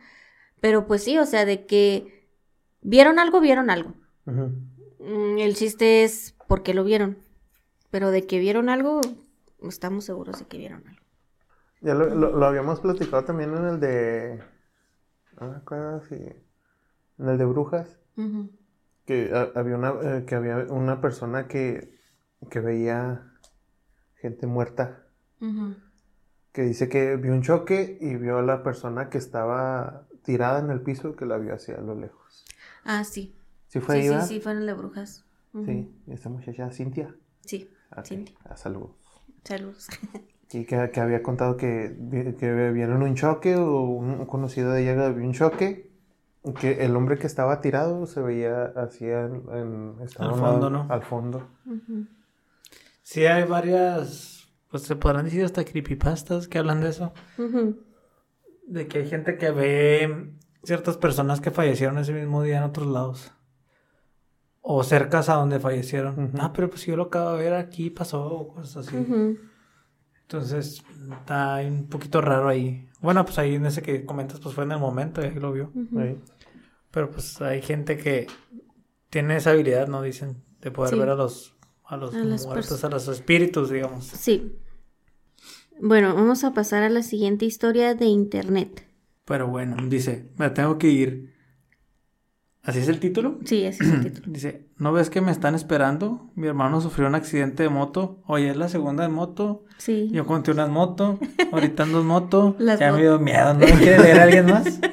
[SPEAKER 1] Pero pues sí, o sea, de que vieron algo, vieron algo. Mm, El chiste es por qué lo vieron. Pero de que vieron algo, estamos seguros de que vieron algo.
[SPEAKER 2] Ya lo, lo- lo habíamos platicado también en el de. No me acuerdo si. En el de Brujas. Que ha- había una, eh, que había una persona que, que veía gente muerta. Que dice que vio un choque y vio a la persona que estaba tirada en el piso que la vio hacia lo lejos.
[SPEAKER 1] Ah, sí.
[SPEAKER 2] ¿Sí fue
[SPEAKER 1] sí,
[SPEAKER 2] ahí,
[SPEAKER 1] sí, sí, fueron de brujas. Ujú.
[SPEAKER 2] Sí, esta muchacha, Cintia.
[SPEAKER 1] Sí, Cintia.
[SPEAKER 2] a salud.
[SPEAKER 1] Saludos.
[SPEAKER 2] Y que, que había contado que, que vieron un choque o un conocido de ella vio un choque. Que el hombre que estaba tirado se veía hacia en, en- estaba
[SPEAKER 3] Al fondo, ¿no?
[SPEAKER 2] Al fondo.
[SPEAKER 3] Sí, hay varias, pues se podrán decir hasta creepypastas que hablan de eso. De que hay gente que ve ciertas personas que fallecieron ese mismo día en otros lados. O cercas a donde fallecieron. Ah, pero pues yo lo acabo de ver aquí, pasó, o cosas así. Entonces, está un poquito raro ahí. Bueno, pues ahí en ese que comentas, pues fue en el momento, y ahí lo vio. Pero pues hay gente que tiene esa habilidad, ¿no? Dicen, de poder
[SPEAKER 1] Sí.
[SPEAKER 3] ver a los, a los
[SPEAKER 1] A
[SPEAKER 3] muertos, a los espíritus, digamos.
[SPEAKER 1] Sí. Bueno, vamos a pasar a la siguiente historia de internet.
[SPEAKER 3] Pero bueno, dice, me tengo que ir. ¿Así es el título?
[SPEAKER 1] Sí, ese es el título.
[SPEAKER 3] Dice, ¿no ves que me están esperando? Mi hermano sufrió un accidente de moto. Oye, es la segunda en moto.
[SPEAKER 1] Sí.
[SPEAKER 3] Yo conté una en moto. Ahorita ando en moto.
[SPEAKER 1] Las
[SPEAKER 3] ya
[SPEAKER 1] mot-
[SPEAKER 3] me dio miedo. ¿No quiere leer a alguien más?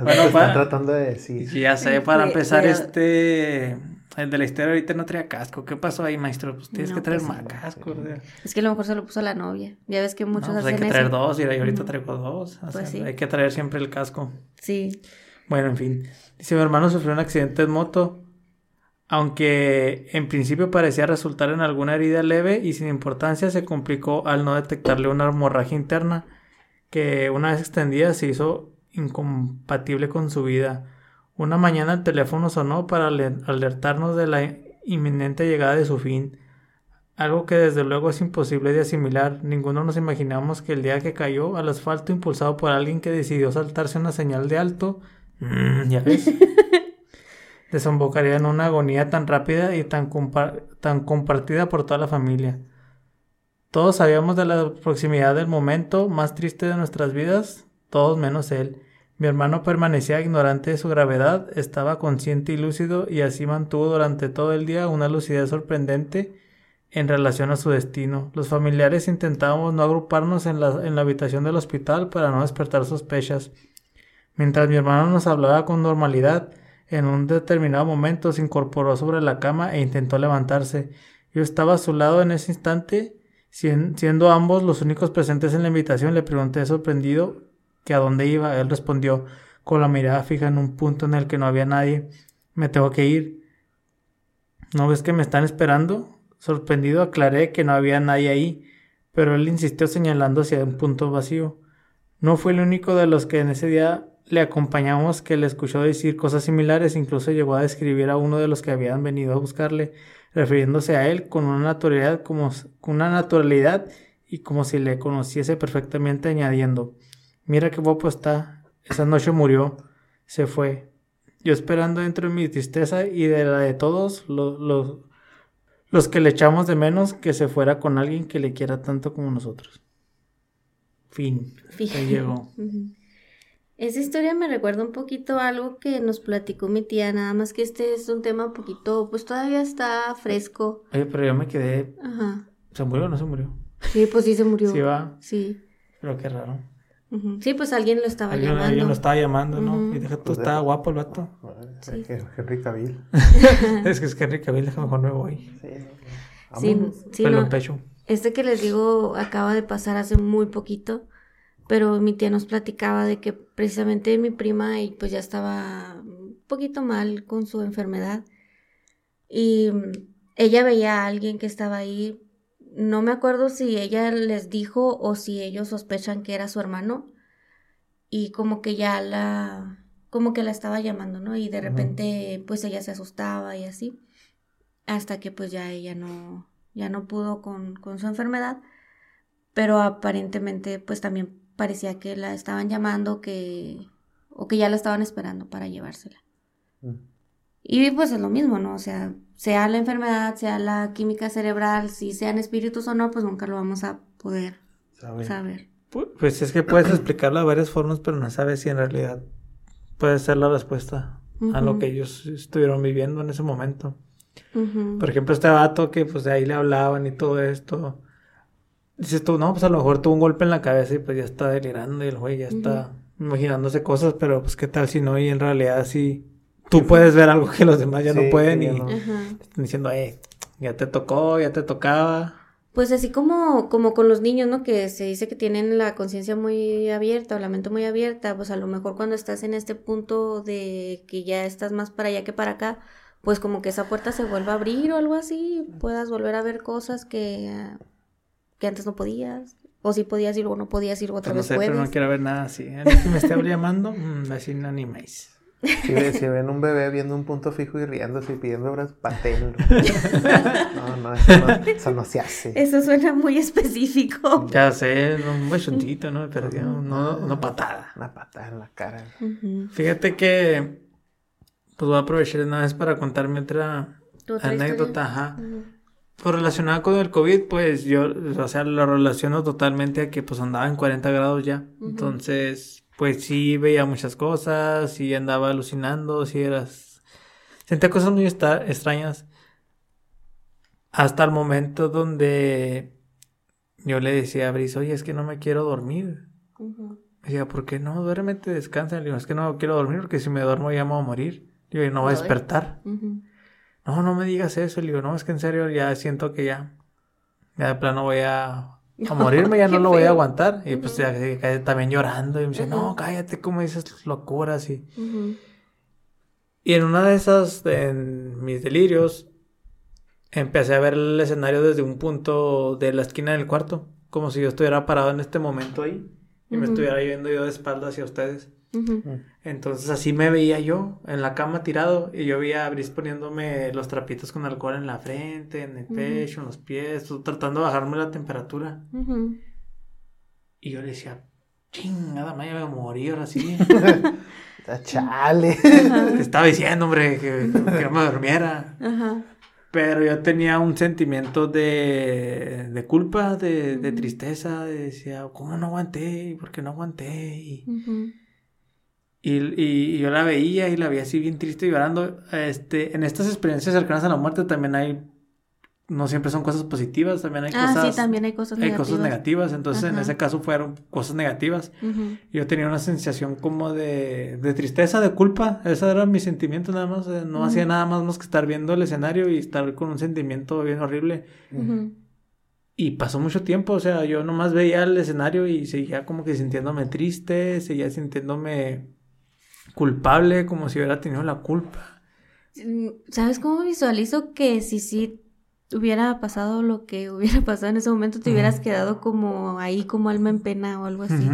[SPEAKER 3] Bueno,
[SPEAKER 2] están tratando de decir.
[SPEAKER 3] Ya sé, para empezar, este... El de la historia ahorita no traía casco. ¿Qué pasó ahí, maestro? Pues tienes
[SPEAKER 1] No,
[SPEAKER 3] que traer
[SPEAKER 1] pues,
[SPEAKER 3] más casco. o sea.
[SPEAKER 1] Es que a lo mejor se lo puso la novia. Ya ves que
[SPEAKER 3] No,
[SPEAKER 1] muchos
[SPEAKER 3] pues hay
[SPEAKER 1] hacen
[SPEAKER 3] que traer
[SPEAKER 1] eso.
[SPEAKER 3] dos y ahorita traigo dos. O
[SPEAKER 1] Pues
[SPEAKER 3] sea,
[SPEAKER 1] sí.
[SPEAKER 3] Hay que traer siempre el casco.
[SPEAKER 1] Sí.
[SPEAKER 3] Bueno, en fin. Dice, mi hermano sufrió un accidente en moto. Aunque en principio parecía resultar en alguna herida leve y sin importancia, se complicó al no detectarle una hemorragia interna que una vez extendida se hizo incompatible con su vida. Una mañana el teléfono sonó para ale- alertarnos de la inminente llegada de su fin. Algo que desde luego es imposible de asimilar. Ninguno nos imaginamos que el día que cayó al asfalto impulsado por alguien que decidió saltarse una señal de alto, mm, ya ves, desembocaría en una agonía tan rápida y tan, compa- tan compartida por toda la familia. Todos sabíamos de la proximidad del momento más triste de nuestras vidas, todos menos él. Mi hermano permanecía ignorante de su gravedad, estaba consciente y lúcido y así mantuvo durante todo el día una lucidez sorprendente en relación a su destino. Los familiares intentábamos no agruparnos en la, en la habitación del hospital para no despertar sospechas. Mientras mi hermano nos hablaba con normalidad, en un determinado momento se incorporó sobre la cama e intentó levantarse. Yo estaba a su lado en ese instante, sien- siendo ambos los únicos presentes en la invitación, le pregunté sorprendido que a dónde iba. Él respondió con la mirada fija en un punto en el que no había nadie. Me tengo que ir. ¿No ves que me están esperando? Sorprendido aclaré que no había nadie ahí, pero él insistió señalando hacia un punto vacío. No fue el único de los que en ese día le acompañamos que le escuchó decir cosas similares, incluso llegó a describir a uno de los que habían venido a buscarle, refiriéndose a él con una naturalidad como con una naturalidad y como si le conociese perfectamente, añadiendo Mira qué guapo está. Esa noche murió. Se fue. Yo esperando dentro de mi tristeza y de la de todos los, los, los que le echamos de menos que se fuera con alguien que le quiera tanto como nosotros. Fin.
[SPEAKER 1] Fin.
[SPEAKER 3] Ahí llegó.
[SPEAKER 1] Esa historia me recuerda un poquito a algo que nos platicó mi tía, nada más que este es un tema un poquito, pues todavía está fresco.
[SPEAKER 3] Oye, pero yo me quedé.
[SPEAKER 1] Ajá.
[SPEAKER 3] ¿Se murió o no se murió?
[SPEAKER 1] Sí, pues sí se murió.
[SPEAKER 3] Sí, va.
[SPEAKER 1] Sí.
[SPEAKER 3] Pero qué raro.
[SPEAKER 1] Sí, pues alguien lo estaba
[SPEAKER 3] Alguien,
[SPEAKER 1] llamando.
[SPEAKER 3] alguien lo estaba llamando, ¿no?
[SPEAKER 1] Ujú.
[SPEAKER 3] Y deja tú,
[SPEAKER 2] Pues
[SPEAKER 3] estaba guapo el vato.
[SPEAKER 1] Sí.
[SPEAKER 2] que- Henry Cavill.
[SPEAKER 3] es que es que Henry Cavill, deja mejor me voy.
[SPEAKER 2] Sí,
[SPEAKER 1] Sí, sí,
[SPEAKER 3] Pelo
[SPEAKER 1] no.
[SPEAKER 3] en pecho.
[SPEAKER 1] Este que les digo acaba de pasar hace muy poquito, pero mi tía nos platicaba de que precisamente mi prima y pues ya estaba un poquito mal con su enfermedad y ella veía a alguien que estaba ahí, no me acuerdo si ella les dijo o si ellos sospechan que era su hermano y como que ya la como que la estaba llamando, ¿no? Y de repente pues ella se asustaba y así hasta que pues ya ella no ya no pudo con, con su enfermedad, pero aparentemente pues también parecía que la estaban llamando que o que ya la estaban esperando para llevársela.
[SPEAKER 2] Mm.
[SPEAKER 1] Y pues es lo mismo, ¿no? O sea, sea la enfermedad, sea la química cerebral, si sean espíritus o no, pues nunca lo vamos a poder
[SPEAKER 2] ¿Sabe?
[SPEAKER 1] saber.
[SPEAKER 3] Pu- Pues es que puedes explicarlo de varias formas, pero no sabes si en realidad puede ser la respuesta a lo que ellos estuvieron viviendo en ese momento. Por ejemplo, este vato que pues de ahí le hablaban y todo esto. Dices tú, no, pues a lo mejor tuvo un golpe en la cabeza y pues ya está delirando y el güey ya está imaginándose cosas, pero pues qué tal si no y en realidad sí tú puedes ver algo que los demás ya
[SPEAKER 2] Sí,
[SPEAKER 3] no pueden y
[SPEAKER 2] no.
[SPEAKER 1] Ajá.
[SPEAKER 3] están diciendo, eh, ya te tocó, ya te tocaba.
[SPEAKER 1] Pues así como, como con los niños, ¿no? Que se dice que tienen la conciencia muy abierta o la mente muy abierta, pues a lo mejor cuando estás en este punto de que ya estás más para allá que para acá, pues como que esa puerta se vuelva a abrir o algo así, puedas volver a ver cosas que, que antes no podías, o si podías ir o no podías ir, otra
[SPEAKER 3] Pues no
[SPEAKER 1] vez
[SPEAKER 3] sé,
[SPEAKER 1] puedes.
[SPEAKER 3] pero no quiero ver nada así. Alguien que me esté llamando, mm, así no animéis.
[SPEAKER 2] Si, ve- si ven un bebé viendo un punto fijo y riéndose y pidiendo obras, paténlo. No, no, eso no, eso no se hace.
[SPEAKER 1] Eso suena muy específico.
[SPEAKER 3] Ya sé, un bechoncito, ¿no? Me perdió, no, una patada.
[SPEAKER 2] Una patada en la cara.
[SPEAKER 3] Fíjate que, pues voy a aprovechar una vez para contarme otra
[SPEAKER 1] ¿Tu otra
[SPEAKER 3] anécdota, ajá. Pues relacionada con el COVID, pues yo, o sea, lo relaciono totalmente a que pues andaba en 40 grados ya. Entonces, pues sí veía muchas cosas, sí andaba alucinando, sí eras... Sentía cosas muy extrañas. Hasta el momento donde yo le decía a Brice, oye, es que no me quiero dormir. Me decía, ¿por qué no? Duérmete, descansa. Le digo, es que no quiero dormir porque si me duermo ya me voy a morir. Digo, y no voy a despertar.
[SPEAKER 1] Ujú.
[SPEAKER 3] No, no me digas eso. Le digo, no, es que en serio ya siento que ya, ya de plano voy a, a morirme, ya no lo voy a aguantar. Y pues ya que también llorando. Y me dice, no, cállate, ¿cómo dices locuras? Y, y en una de esas, en mis delirios, empecé a ver el escenario desde un punto de la esquina del cuarto. Como si yo estuviera parado en este momento ahí. Y me estuviera viendo yo de espalda hacia ustedes. Entonces así me veía yo en la cama tirado y yo veía a Brice poniéndome los trapitos con alcohol en la frente, en el pecho, en los pies, tú tratando de bajarme la temperatura.
[SPEAKER 1] Ujú.
[SPEAKER 3] Y yo le decía, chingada, madre, me morí ahora sí.
[SPEAKER 2] Ah, Chale.
[SPEAKER 3] Te estaba diciendo, hombre, que, que no me durmiera.
[SPEAKER 1] Ajá.
[SPEAKER 3] Pero yo tenía un sentimiento de, de culpa, de, de tristeza, de decía, ¿cómo no aguanté? ¿Por qué no aguanté? Y. Y, y- y yo la veía y la veía así bien triste y llorando. Este, en estas experiencias cercanas a la muerte también hay, no siempre son cosas positivas, también hay
[SPEAKER 1] Ah,
[SPEAKER 3] cosas,
[SPEAKER 1] sí, también hay cosas
[SPEAKER 3] hay
[SPEAKER 1] negativas.
[SPEAKER 3] cosas negativas. Entonces en ese caso fueron cosas negativas. Yo tenía una sensación como de, de tristeza, de culpa. Ese era mi sentimiento nada más. No hacía nada más más que estar viendo el escenario y estar con un sentimiento bien horrible. Y pasó mucho tiempo, o sea, yo nomás veía el escenario y seguía como que sintiéndome triste, seguía sintiéndome culpable, como si hubiera tenido la culpa.
[SPEAKER 1] Mm, ¿Sabes cómo visualizo que si sí hubiera pasado lo que hubiera pasado en ese momento, te hubieras quedado como ahí, como alma en pena o algo así?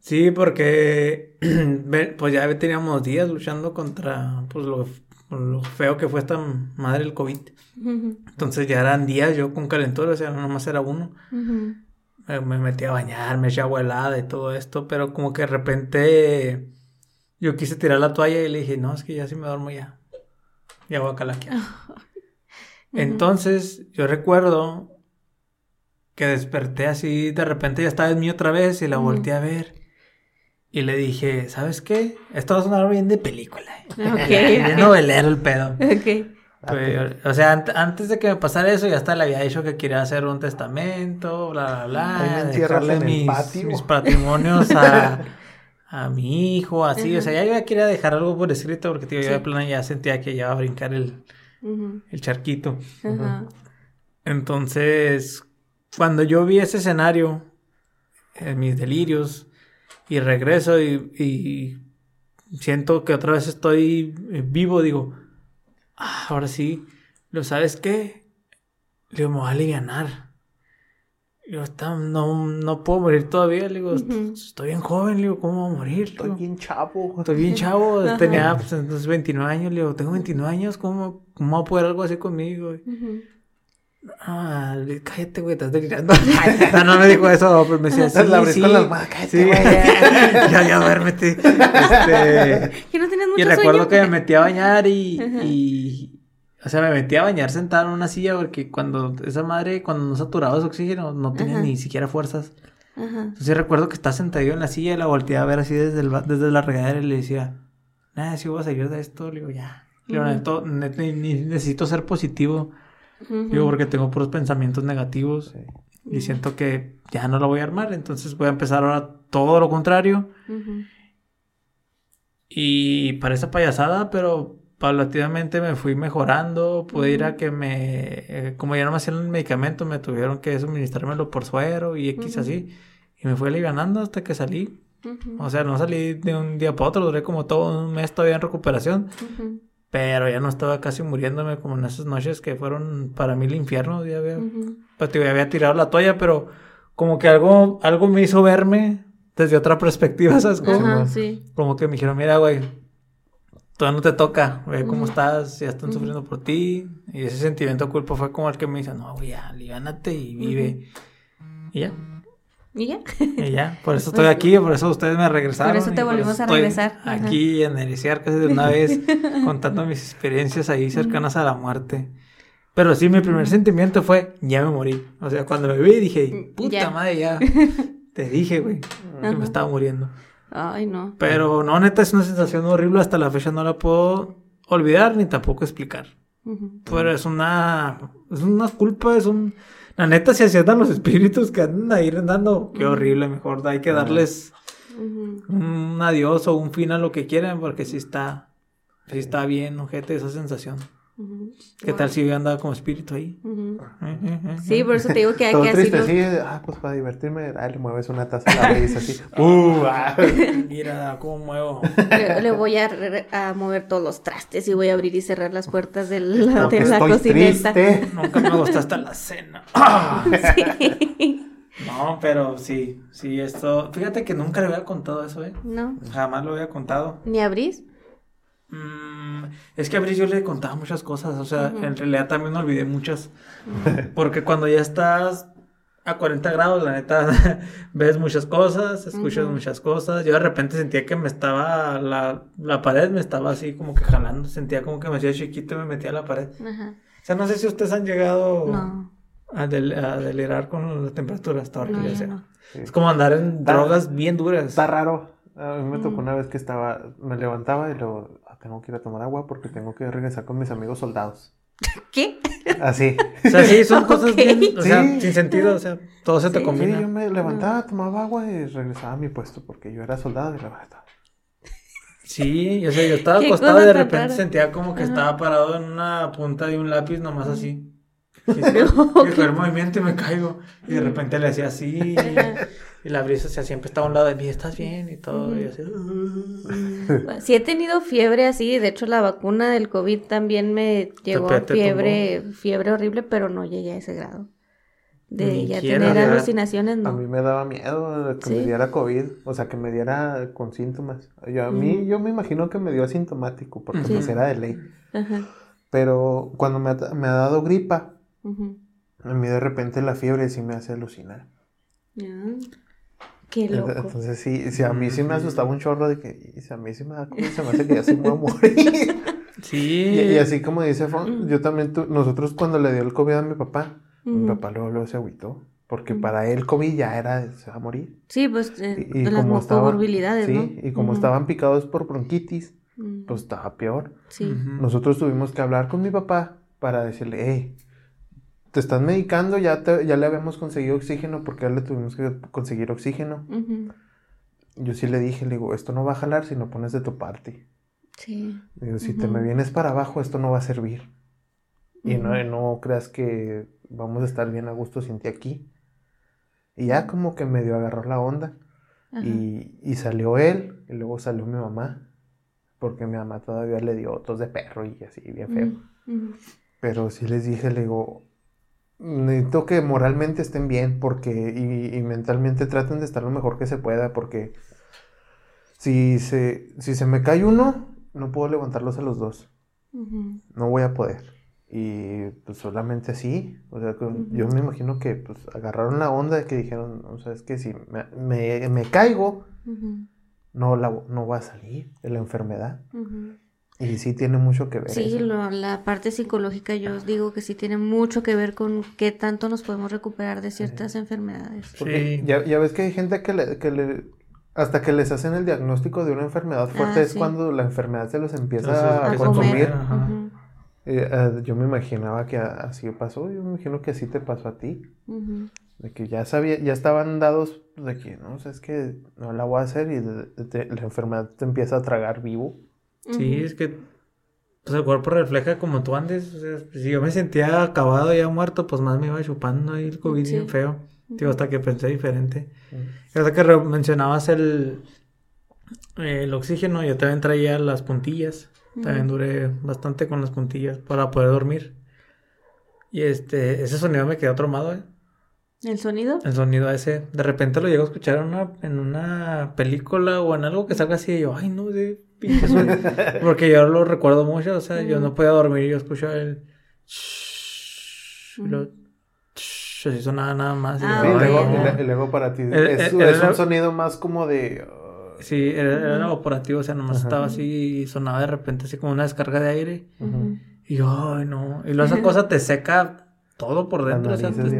[SPEAKER 3] Sí, porque pues ya teníamos días luchando contra pues lo, lo feo que fue esta madre del COVID. Entonces ya eran días yo con calentura, o sea, no nomás era uno. Me, me metí a bañar, me eché agua helada y todo esto, pero como que de repente yo quise tirar la toalla y le dije, no, es que ya sí me duermo ya. Ya voy a calaquear. Entonces yo recuerdo que desperté así, de repente ya estaba en mí otra vez y la volteé a ver. Y le dije, ¿sabes qué? Esto va a sonar bien de película.
[SPEAKER 1] Ok,
[SPEAKER 3] Bien
[SPEAKER 1] ok.
[SPEAKER 3] novelero el pedo. Pues, o sea, ant- antes de que me pasara eso, ya hasta le había dicho que quería hacer un testamento, bla, bla,
[SPEAKER 2] Ahí me
[SPEAKER 3] bla.
[SPEAKER 2] encierras
[SPEAKER 3] Dejarle
[SPEAKER 2] en el
[SPEAKER 3] mis,
[SPEAKER 2] patio.
[SPEAKER 3] mis patrimonios a, a mi hijo, así. O sea, ya yo ya quería dejar algo por escrito porque, tío, yo de
[SPEAKER 1] Sí.
[SPEAKER 3] plano ya sentía que ya iba a brincar el, el charquito. Entonces, cuando yo vi ese escenario, en mis delirios, y regreso y, y siento que otra vez estoy eh, vivo, digo, "Ah, ahora sí, lo sabes qué, le digo, me voy a alivianar. Digo, "Está- no, no puedo morir todavía, le digo, estoy bien joven, le digo, ¿cómo voy a morir?
[SPEAKER 2] Estoy
[SPEAKER 3] digo,
[SPEAKER 2] bien chavo.
[SPEAKER 3] Estoy bien chavo, tenía pues, entonces 29 años, le digo, tengo 29 años, ¿cómo, cómo va a poder algo así conmigo?
[SPEAKER 1] Ujú.
[SPEAKER 3] Ah, le- cállate, güey, estás delirando. no, no me dijo eso, pero me decía, sí,
[SPEAKER 2] La
[SPEAKER 3] sí.
[SPEAKER 2] con cállate,
[SPEAKER 3] Sí,
[SPEAKER 2] güey.
[SPEAKER 3] ya, ya, duérmete. Este,
[SPEAKER 1] Que no tenías
[SPEAKER 3] y
[SPEAKER 1] mucho
[SPEAKER 3] recuerdo
[SPEAKER 1] sueño.
[SPEAKER 3] que me metí a bañar y, y, o sea, me metí a bañar sentado en una silla porque cuando esa madre, cuando no saturaba su oxígeno, no tenía
[SPEAKER 1] Ajá.
[SPEAKER 3] ni siquiera fuerzas.
[SPEAKER 1] Ajá.
[SPEAKER 3] Entonces recuerdo que estaba sentadillo en la silla y la volteé a ver así desde, el, desde la regadera y le decía, nada, si voy a salir de esto, le digo, ya. Le digo,
[SPEAKER 1] Ujú.
[SPEAKER 3] "Neto, net- ni- ni- necesito ser positivo.
[SPEAKER 1] Ujú.
[SPEAKER 3] Digo, porque tengo puros pensamientos negativos
[SPEAKER 2] Sí.
[SPEAKER 3] y siento que ya no lo voy a armar. Entonces voy a empezar ahora todo lo contrario. Y parece payasada, pero paulatinamente me fui mejorando. Pude ir a que me. eh, como ya no me hacían el medicamento, me tuvieron que suministrármelo por suero y X
[SPEAKER 1] Ujú.
[SPEAKER 3] así. Y me fui alivianando hasta que salí.
[SPEAKER 1] Ujú.
[SPEAKER 3] O sea, no salí de un día para otro, duré como todo un mes todavía en recuperación.
[SPEAKER 1] Ujú.
[SPEAKER 3] Pero ya no estaba casi muriéndome como en esas noches que fueron para mí el infierno. Ya había, pues, te había tirado la toalla, pero como que algo, algo me hizo verme desde otra perspectiva, ¿sabes?
[SPEAKER 2] Simón.
[SPEAKER 1] sí.
[SPEAKER 3] Como que me dijeron, mira, güey, todavía no te toca, ve cómo estás, ya están sufriendo por ti. Y ese sentimiento de culpa fue como el que me dice, no, güey, ya, aliviánate y vive. Y ya,
[SPEAKER 1] ¿Y ya?
[SPEAKER 3] y ya, por eso estoy aquí, por eso ustedes me regresaron.
[SPEAKER 1] Por eso te volvimos a regresar.
[SPEAKER 3] Aquí en el casi de una vez, contando mis experiencias ahí cercanas a la muerte. Pero sí, mi primer sentimiento fue, ya me morí. O sea, cuando me vi dije, puta
[SPEAKER 1] Ya.
[SPEAKER 3] madre, ya. Te dije, güey, que me estaba muriendo.
[SPEAKER 1] Ay, no.
[SPEAKER 3] Pero no, neta, es una sensación horrible. Hasta la fecha no la puedo olvidar ni tampoco explicar. Pero es una. Es una culpa, es un. La neta, si así andan los espíritus que andan ahí andando, qué horrible. Mejor hay que darles un adiós o un fin a lo que quieran, porque si está. Si está bien, ojete, esa sensación. ¿Qué tal si yo andaba como espíritu ahí?
[SPEAKER 1] Ujú.
[SPEAKER 3] Eh, eh, eh,
[SPEAKER 1] Sí,
[SPEAKER 3] eh.
[SPEAKER 1] por eso te digo que hay
[SPEAKER 2] Todo
[SPEAKER 1] que así
[SPEAKER 2] triste,
[SPEAKER 1] lo-
[SPEAKER 2] sí. Ah, pues para divertirme, ah, le mueves una taza a la vez, así. Uh, ah.
[SPEAKER 3] Mira cómo muevo.
[SPEAKER 1] Le, le voy a, re- a mover todos los trastes y voy a abrir y cerrar las puertas de la, de la
[SPEAKER 2] estoy
[SPEAKER 1] cocineta.
[SPEAKER 2] triste.
[SPEAKER 3] Nunca me gustó hasta la cena.
[SPEAKER 1] Sí.
[SPEAKER 3] No, pero sí, sí, esto. Fíjate que nunca le había contado eso, ¿eh?
[SPEAKER 1] No.
[SPEAKER 3] Jamás lo había contado.
[SPEAKER 1] ¿Ni abrís?
[SPEAKER 3] Mm, es que a Brice yo le contaba muchas cosas, o sea, en realidad también olvidé muchas. Porque cuando ya estás a 40 grados, la neta, ves muchas cosas, escuchas muchas cosas. Yo de repente sentía que me estaba, la, la pared me estaba así como que jalando, sentía como que me hacía chiquito y me metía a la pared. O sea, no sé si ustedes han llegado
[SPEAKER 1] No.
[SPEAKER 3] a, del- a delirar con las temperaturas, está
[SPEAKER 1] No,
[SPEAKER 3] horrible,
[SPEAKER 1] yo
[SPEAKER 3] o sea.
[SPEAKER 1] no.
[SPEAKER 3] Es como andar en
[SPEAKER 2] Está-
[SPEAKER 3] drogas bien duras.
[SPEAKER 2] Está raro. A mí me tocó una vez que estaba, me levantaba y luego, "Ah, tengo que ir a tomar agua porque tengo que regresar con mis amigos soldados.
[SPEAKER 1] ¿Qué?
[SPEAKER 2] Así.
[SPEAKER 3] O sea, sí, son cosas bien, o sea,
[SPEAKER 2] Sí.
[SPEAKER 3] sin sentido, o sea, todo se te
[SPEAKER 1] Sí.
[SPEAKER 2] Sí,
[SPEAKER 3] combina.
[SPEAKER 2] yo me levantaba, tomaba agua y regresaba a mi puesto porque yo era soldado y la verdad.
[SPEAKER 3] Sí, o sea, yo estaba acostado y de repente sentía como que
[SPEAKER 1] Ajá.
[SPEAKER 3] estaba parado en una punta de un lápiz nomás así. Y fue el movimiento y me caigo. Y de repente le hacía así. Y la brisa o sea, siempre estaba a un lado de mí, ¿estás bien? Y todo. Y así.
[SPEAKER 1] Sí he tenido fiebre así, de hecho la vacuna del COVID también me llegó a fiebre, fiebre horrible, pero no llegué a ese grado. De
[SPEAKER 3] Ni
[SPEAKER 1] ya
[SPEAKER 3] quiera,
[SPEAKER 1] tener
[SPEAKER 2] ya.
[SPEAKER 1] alucinaciones,
[SPEAKER 2] A mí
[SPEAKER 1] no.
[SPEAKER 2] me daba miedo que me
[SPEAKER 1] Sí.
[SPEAKER 2] diera COVID, o sea, que me diera con síntomas. Yo, a mí, yo me imagino que me dio asintomático porque
[SPEAKER 1] Ujú.
[SPEAKER 2] pues era de ley.
[SPEAKER 1] Ajá.
[SPEAKER 2] Pero cuando me ha, me ha dado gripa, a mí de repente la fiebre sí me hace alucinar.
[SPEAKER 1] Ah, Qué loco.
[SPEAKER 2] Entonces sí, sí, a mí sí me asustaba un chorro de que "Y si a mí sí me da COVID, se me hace que ya se me voy a morir.
[SPEAKER 3] Sí.
[SPEAKER 2] Y, y así como dice Fon,
[SPEAKER 1] Mm.
[SPEAKER 2] yo también, tu- nosotros cuando le dio el COVID a mi papá, mi papá luego, luego se agüitó. Porque
[SPEAKER 1] Ujú.
[SPEAKER 2] para él COVID ya era, se va a morir.
[SPEAKER 1] Sí, pues eh,
[SPEAKER 2] Y, y
[SPEAKER 1] de las
[SPEAKER 2] como
[SPEAKER 1] comorbilidades,
[SPEAKER 2] sí,
[SPEAKER 1] ¿no?
[SPEAKER 2] y como estaban picados por bronquitis,
[SPEAKER 1] Mm,
[SPEAKER 2] pues estaba peor.
[SPEAKER 1] Sí.
[SPEAKER 2] Nosotros tuvimos que hablar con mi papá para decirle, hey, te estás medicando, ya, te- ya le habíamos conseguido oxígeno, porque ya le tuvimos que conseguir oxígeno.
[SPEAKER 1] Ujú.
[SPEAKER 2] Yo sí le dije, le digo, esto no va a jalar si no pones de tu parte.
[SPEAKER 1] Sí.
[SPEAKER 2] Digo, si te
[SPEAKER 1] Ujú.
[SPEAKER 2] me vienes para abajo, esto no va a servir. Y no, no creas que vamos a estar bien a gusto sin ti aquí. Y ya como que medio agarró la onda. Y, y salió él, y luego salió mi mamá. Porque mi mamá todavía le dio tos de perro y así, bien feo. Pero sí les dije, le digo, necesito que moralmente estén bien porque y, y mentalmente traten de estar lo mejor que se pueda porque si se, si se me cae uno, no puedo levantarlos a los dos, no voy a poder. Y pues solamente así, o sea, que yo me imagino que pues agarraron la onda de que dijeron, o sea, es que si me, me, me caigo, no, la, no va a salir de la enfermedad. Y sí tiene mucho que ver.
[SPEAKER 1] Sí,
[SPEAKER 2] eso.
[SPEAKER 1] lo- la parte psicológica yo os digo que sí tiene mucho que ver con qué tanto nos podemos recuperar de ciertas enfermedades.
[SPEAKER 2] Porque
[SPEAKER 3] Sí.
[SPEAKER 2] ya, ya ves que hay gente que le, que le- hasta que les hacen el diagnóstico de una enfermedad fuerte
[SPEAKER 1] Ah,
[SPEAKER 2] es
[SPEAKER 1] sí.
[SPEAKER 2] cuando la enfermedad se los empieza
[SPEAKER 3] Entonces,
[SPEAKER 2] a, consumir.
[SPEAKER 1] comer.
[SPEAKER 3] Ajá.
[SPEAKER 1] Ujú,
[SPEAKER 2] Eh, eh, yo me imaginaba que así pasó, yo me imagino que así te pasó a ti, de que ya sabía, ya estaban dados de que no, o sea, es que no la voy a hacer y de- de- de- la enfermedad te empieza a tragar vivo.
[SPEAKER 3] Sí, es que pues, el cuerpo refleja como tú andes. O sea, si yo me sentía acabado ya muerto, pues más me iba chupando ahí el COVID
[SPEAKER 1] Sí.
[SPEAKER 3] bien feo. Digo, hasta que pensé diferente.
[SPEAKER 2] Mm.
[SPEAKER 3] Hasta que mencionabas el, el oxígeno, yo también traía las puntillas. También duré bastante con las puntillas para poder dormir. Y este, ese sonido me quedó traumado, ¿eh?
[SPEAKER 1] ¿El sonido?
[SPEAKER 3] El sonido ese, de repente lo llego a escuchar en una, en una película o en algo que salga así y yo, ay no, de pinche sonido. Porque yo lo recuerdo mucho, o sea, yo no podía dormir y yo escuchaba el... y lo- así sonaba nada más. y
[SPEAKER 1] Ah,
[SPEAKER 2] le- y luego para ti
[SPEAKER 3] El-
[SPEAKER 2] es,
[SPEAKER 3] el-
[SPEAKER 2] es
[SPEAKER 3] el-
[SPEAKER 2] un sonido más como de... uh,
[SPEAKER 3] Sí, era, era evaporativo, o sea, nomás
[SPEAKER 2] Ajá.
[SPEAKER 3] estaba así y sonaba de repente así como una descarga de aire. Y yo, ay no. Y luego esa cosa te seca todo por dentro. O sea, te lo-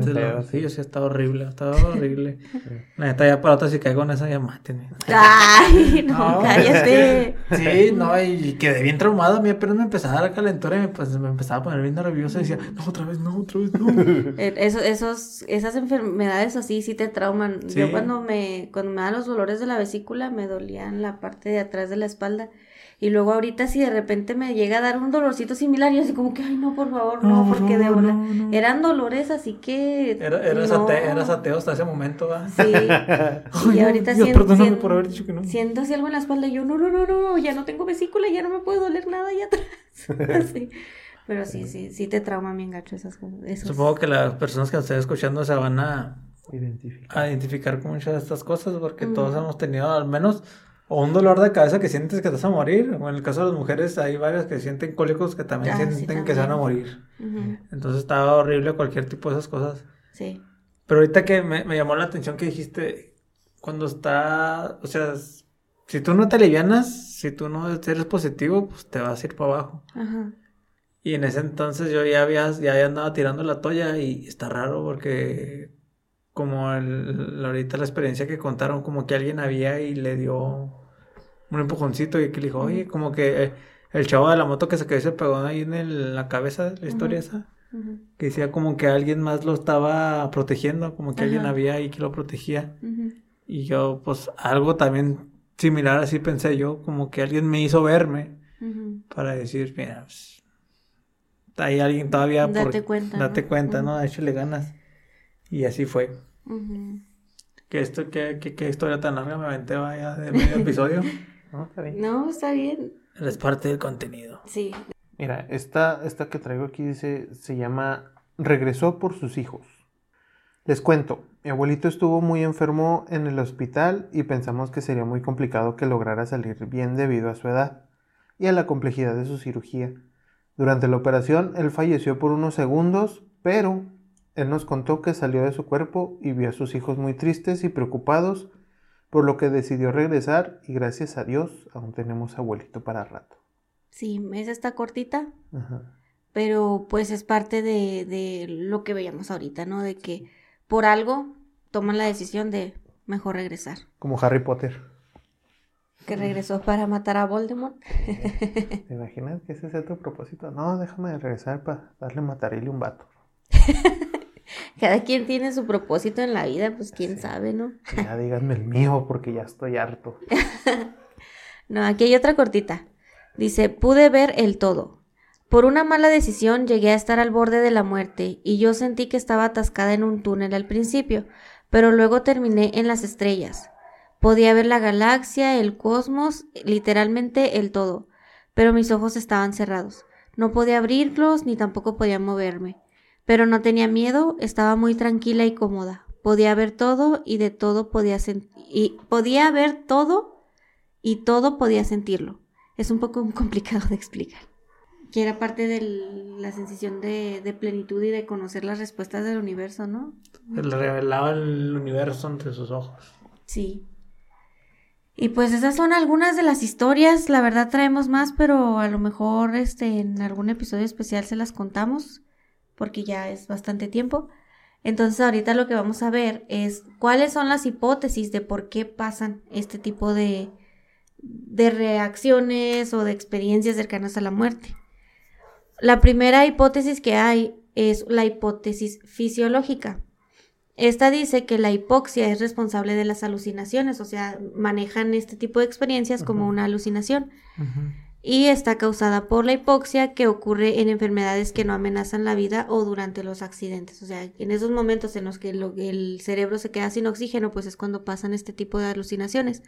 [SPEAKER 3] sí,
[SPEAKER 2] sí.
[SPEAKER 3] o sea, está horrible, está horrible. La neta, ya para otra, si caigo en esa, ya mátenme.
[SPEAKER 1] Ay, no,
[SPEAKER 3] No,
[SPEAKER 1] cállate.
[SPEAKER 3] Sí, no, y quedé bien traumado. A mí apenas me empezaba a dar calentura y me, pues, me empezaba a poner bien nervioso. Y decía, no, otra vez no, otra vez no.
[SPEAKER 1] Eh, Eso, esos, esas enfermedades así sí te trauman.
[SPEAKER 3] Sí.
[SPEAKER 1] Yo cuando me, cuando me dan los dolores de la vesícula me dolían la parte de atrás de la espalda. Y luego ahorita si de repente me llega a dar un dolorcito similar, yo así como que, ay no, por favor, no,
[SPEAKER 3] No, por
[SPEAKER 1] porque de bola.
[SPEAKER 3] no, no.
[SPEAKER 1] Eran dolores así que...
[SPEAKER 3] Era, eras,
[SPEAKER 1] no.
[SPEAKER 3] ate- eras ateo hasta ese momento, ¿verdad?
[SPEAKER 1] Sí.
[SPEAKER 3] Ay,
[SPEAKER 1] y ahorita
[SPEAKER 3] Dios,
[SPEAKER 1] sien-
[SPEAKER 3] perdóname
[SPEAKER 1] sien-
[SPEAKER 3] por haber dicho que no.
[SPEAKER 1] siento así algo en la espalda y yo, no, no, no, no, ya no tengo vesícula, ya no me puede doler nada allá atrás. Sí. Pero sí, sí, sí te trauman bien gacho esas cosas. esos-
[SPEAKER 3] Supongo que las personas que nos estén escuchando se van a,
[SPEAKER 2] Identifica.
[SPEAKER 3] a identificar con muchas de estas cosas porque todos hemos tenido al menos o un dolor de cabeza que sientes que te vas a morir o en el caso de las mujeres hay varias que sienten cólicos que también
[SPEAKER 1] Ah, sí,
[SPEAKER 3] sienten que se van a morir. Entonces estaba horrible cualquier tipo de esas cosas.
[SPEAKER 1] Sí.
[SPEAKER 3] Pero ahorita que me, me llamó la atención que dijiste, cuando está, o sea, si tú no te alivianas, si tú no eres positivo, pues te vas a ir para abajo.
[SPEAKER 1] Ajá.
[SPEAKER 3] Y en ese entonces yo ya había, ya andaba tirando la toalla y está raro porque como el, ahorita la experiencia que contaron, como que alguien había y le dio un empujoncito y que le dijo, oye, como que eh, el chavo de la moto que se quedó y se pegó ahí en el- la cabeza, la historia esa, que decía como que alguien más lo estaba protegiendo, como que alguien había ahí que lo protegía. Y yo, pues, algo también similar así pensé yo, como que alguien me hizo verme para decir, mira, pues, hay alguien todavía por...
[SPEAKER 1] Date cuenta, ¿no?
[SPEAKER 3] Date cuenta. ¿no? Échale ganas. Y así fue. Que esto, que, que, que historia tan larga me aventé vaya de medio episodio.
[SPEAKER 2] No, está bien.
[SPEAKER 1] No, está bien.
[SPEAKER 3] Es parte del contenido.
[SPEAKER 1] Sí.
[SPEAKER 2] Mira, esta, esta que traigo aquí dice, se llama Regresó por sus hijos. Les cuento, mi abuelito estuvo muy enfermo en el hospital y pensamos que sería muy complicado que lograra salir bien debido a su edad y a la complejidad de su cirugía. Durante la operación, él falleció por unos segundos, pero él nos contó que salió de su cuerpo y vio a sus hijos muy tristes y preocupados, por lo que decidió regresar y gracias a Dios aún tenemos abuelito para rato.
[SPEAKER 1] Sí, esa está cortita,
[SPEAKER 2] Ajá.
[SPEAKER 1] pero pues es parte de, de lo que veíamos ahorita, ¿no? De que por algo toman la decisión de mejor regresar.
[SPEAKER 2] Como Harry Potter.
[SPEAKER 1] Que regresó para matar a Voldemort.
[SPEAKER 2] ¿Te imaginas que ese sea tu propósito? No, déjame regresar para darle matarile un vato.
[SPEAKER 1] Cada quien tiene su propósito en la vida, pues quién
[SPEAKER 2] Sí.
[SPEAKER 1] sabe, ¿no?
[SPEAKER 2] Ya díganme el mío porque ya estoy harto.
[SPEAKER 1] No, aquí hay otra cortita. Dice, pude ver el todo. Por una mala decisión llegué a estar al borde de la muerte y yo sentí que estaba atascada en un túnel al principio, pero luego terminé en las estrellas. Podía ver la galaxia, el cosmos, literalmente el todo, pero mis ojos estaban cerrados. No podía abrirlos ni tampoco podía moverme. Pero no tenía miedo, estaba muy tranquila y cómoda. Podía ver todo y de todo podía. Y podía ver todo y todo podía sentirlo. Es un poco complicado de explicar. Que era parte de la sensación de, de, plenitud y de conocer las respuestas del universo, ¿no?
[SPEAKER 3] Le revelaba el universo entre sus ojos.
[SPEAKER 1] Sí. Y pues esas son algunas de las historias. La verdad traemos más, pero a lo mejor este, en algún episodio especial se las contamos, porque ya es bastante tiempo. Entonces ahorita lo que vamos a ver es cuáles son las hipótesis de por qué pasan este tipo de, de reacciones o de experiencias cercanas a la muerte. La primera hipótesis que hay es la hipótesis fisiológica. Esta dice que la hipoxia es responsable de las alucinaciones, o sea, manejan este tipo de experiencias como una alucinación. Y está causada por la hipoxia que ocurre en enfermedades que no amenazan la vida o durante los accidentes. O sea, en esos momentos en los que el cerebro se queda sin oxígeno, pues es cuando pasan este tipo de alucinaciones.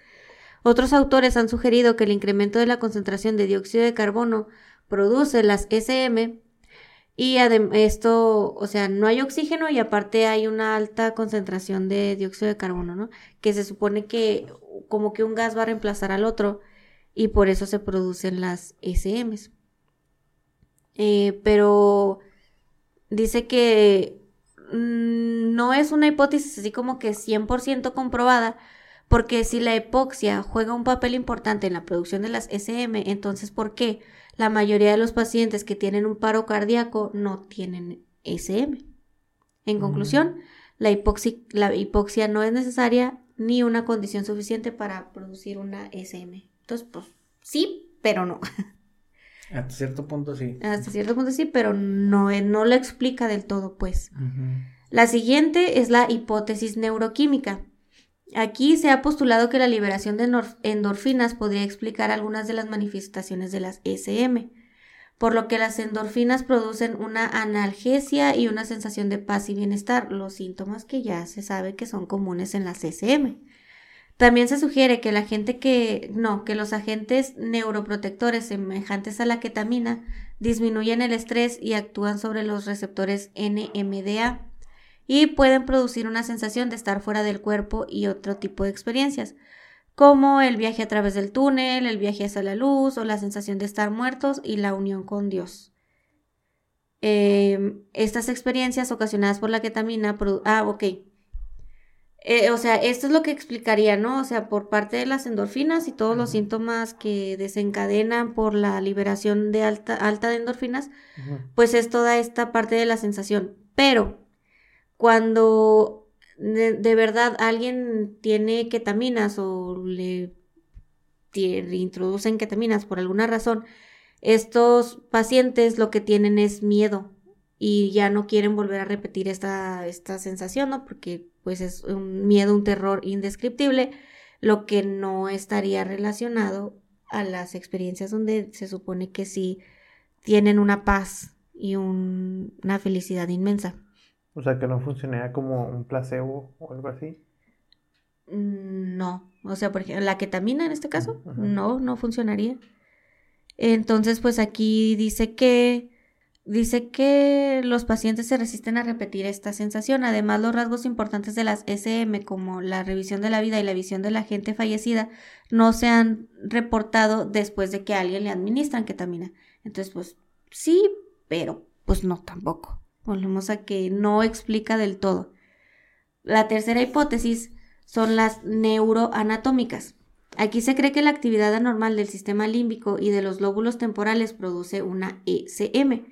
[SPEAKER 1] Otros autores han sugerido que el incremento de la concentración de dióxido de carbono produce las SM y esto, o sea, no hay oxígeno y aparte hay una alta concentración de dióxido de carbono, ¿no? Que se supone que como que un gas va a reemplazar al otro y por eso se producen las SMs. Eh, pero dice que mm, no es una hipótesis así como que 100% comprobada, porque si la hipoxia juega un papel importante en la producción de las SM, entonces ¿por qué? la mayoría de los pacientes que tienen un paro cardíaco no tienen SM. En conclusión, la, hipoxia, no es necesaria ni una condición suficiente para producir una SM. Entonces, pues sí, pero no.
[SPEAKER 3] Hasta cierto punto sí.
[SPEAKER 1] Hasta cierto punto sí, pero no, eh, no lo explica del todo, pues. La siguiente es la hipótesis neuroquímica. Aquí se ha postulado que la liberación de endorfinas podría explicar algunas de las manifestaciones de las SM, por lo que las endorfinas producen una analgesia y una sensación de paz y bienestar, los síntomas que ya se sabe que son comunes en las SM. También se sugiere que la gente que no, que los agentes neuroprotectores semejantes a la ketamina disminuyen el estrés y actúan sobre los receptores NMDA y pueden producir una sensación de estar fuera del cuerpo y otro tipo de experiencias, como el viaje a través del túnel, el viaje hacia la luz o la sensación de estar muertos y la unión con Dios. Em, estas experiencias ocasionadas por la ketamina... Ah, ok. Eh, o sea, esto es lo que explicaría, ¿no? O sea, por parte de las endorfinas y todos los síntomas que desencadenan por la liberación de alta, alta de endorfinas, pues es toda esta parte de la sensación. Pero cuando de, verdad alguien tiene ketaminas o le, introducen ketaminas por alguna razón, estos pacientes lo que tienen es miedo y ya no quieren volver a repetir esta, esta sensación, ¿no? Porque pues es un miedo, un terror indescriptible, lo que no estaría relacionado a las experiencias donde se supone que sí tienen una paz y una felicidad inmensa.
[SPEAKER 2] O sea, que no funcionaría como un placebo o algo así.
[SPEAKER 1] Mm, no, o sea, por ejemplo, la ketamina en este caso, no, no funcionaría. Entonces, pues aquí dice que dice que los pacientes se resisten a repetir esta sensación. Además, los rasgos importantes de las SM, como la revisión de la vida y la visión de la gente fallecida, no se han reportado después de que a alguien le administran ketamina. Entonces, pues sí, pero pues no tampoco. Volvemos a que no explica del todo. La tercera hipótesis son las neuroanatómicas. Aquí se cree que la actividad anormal del sistema límbico y de los lóbulos temporales produce una ECM.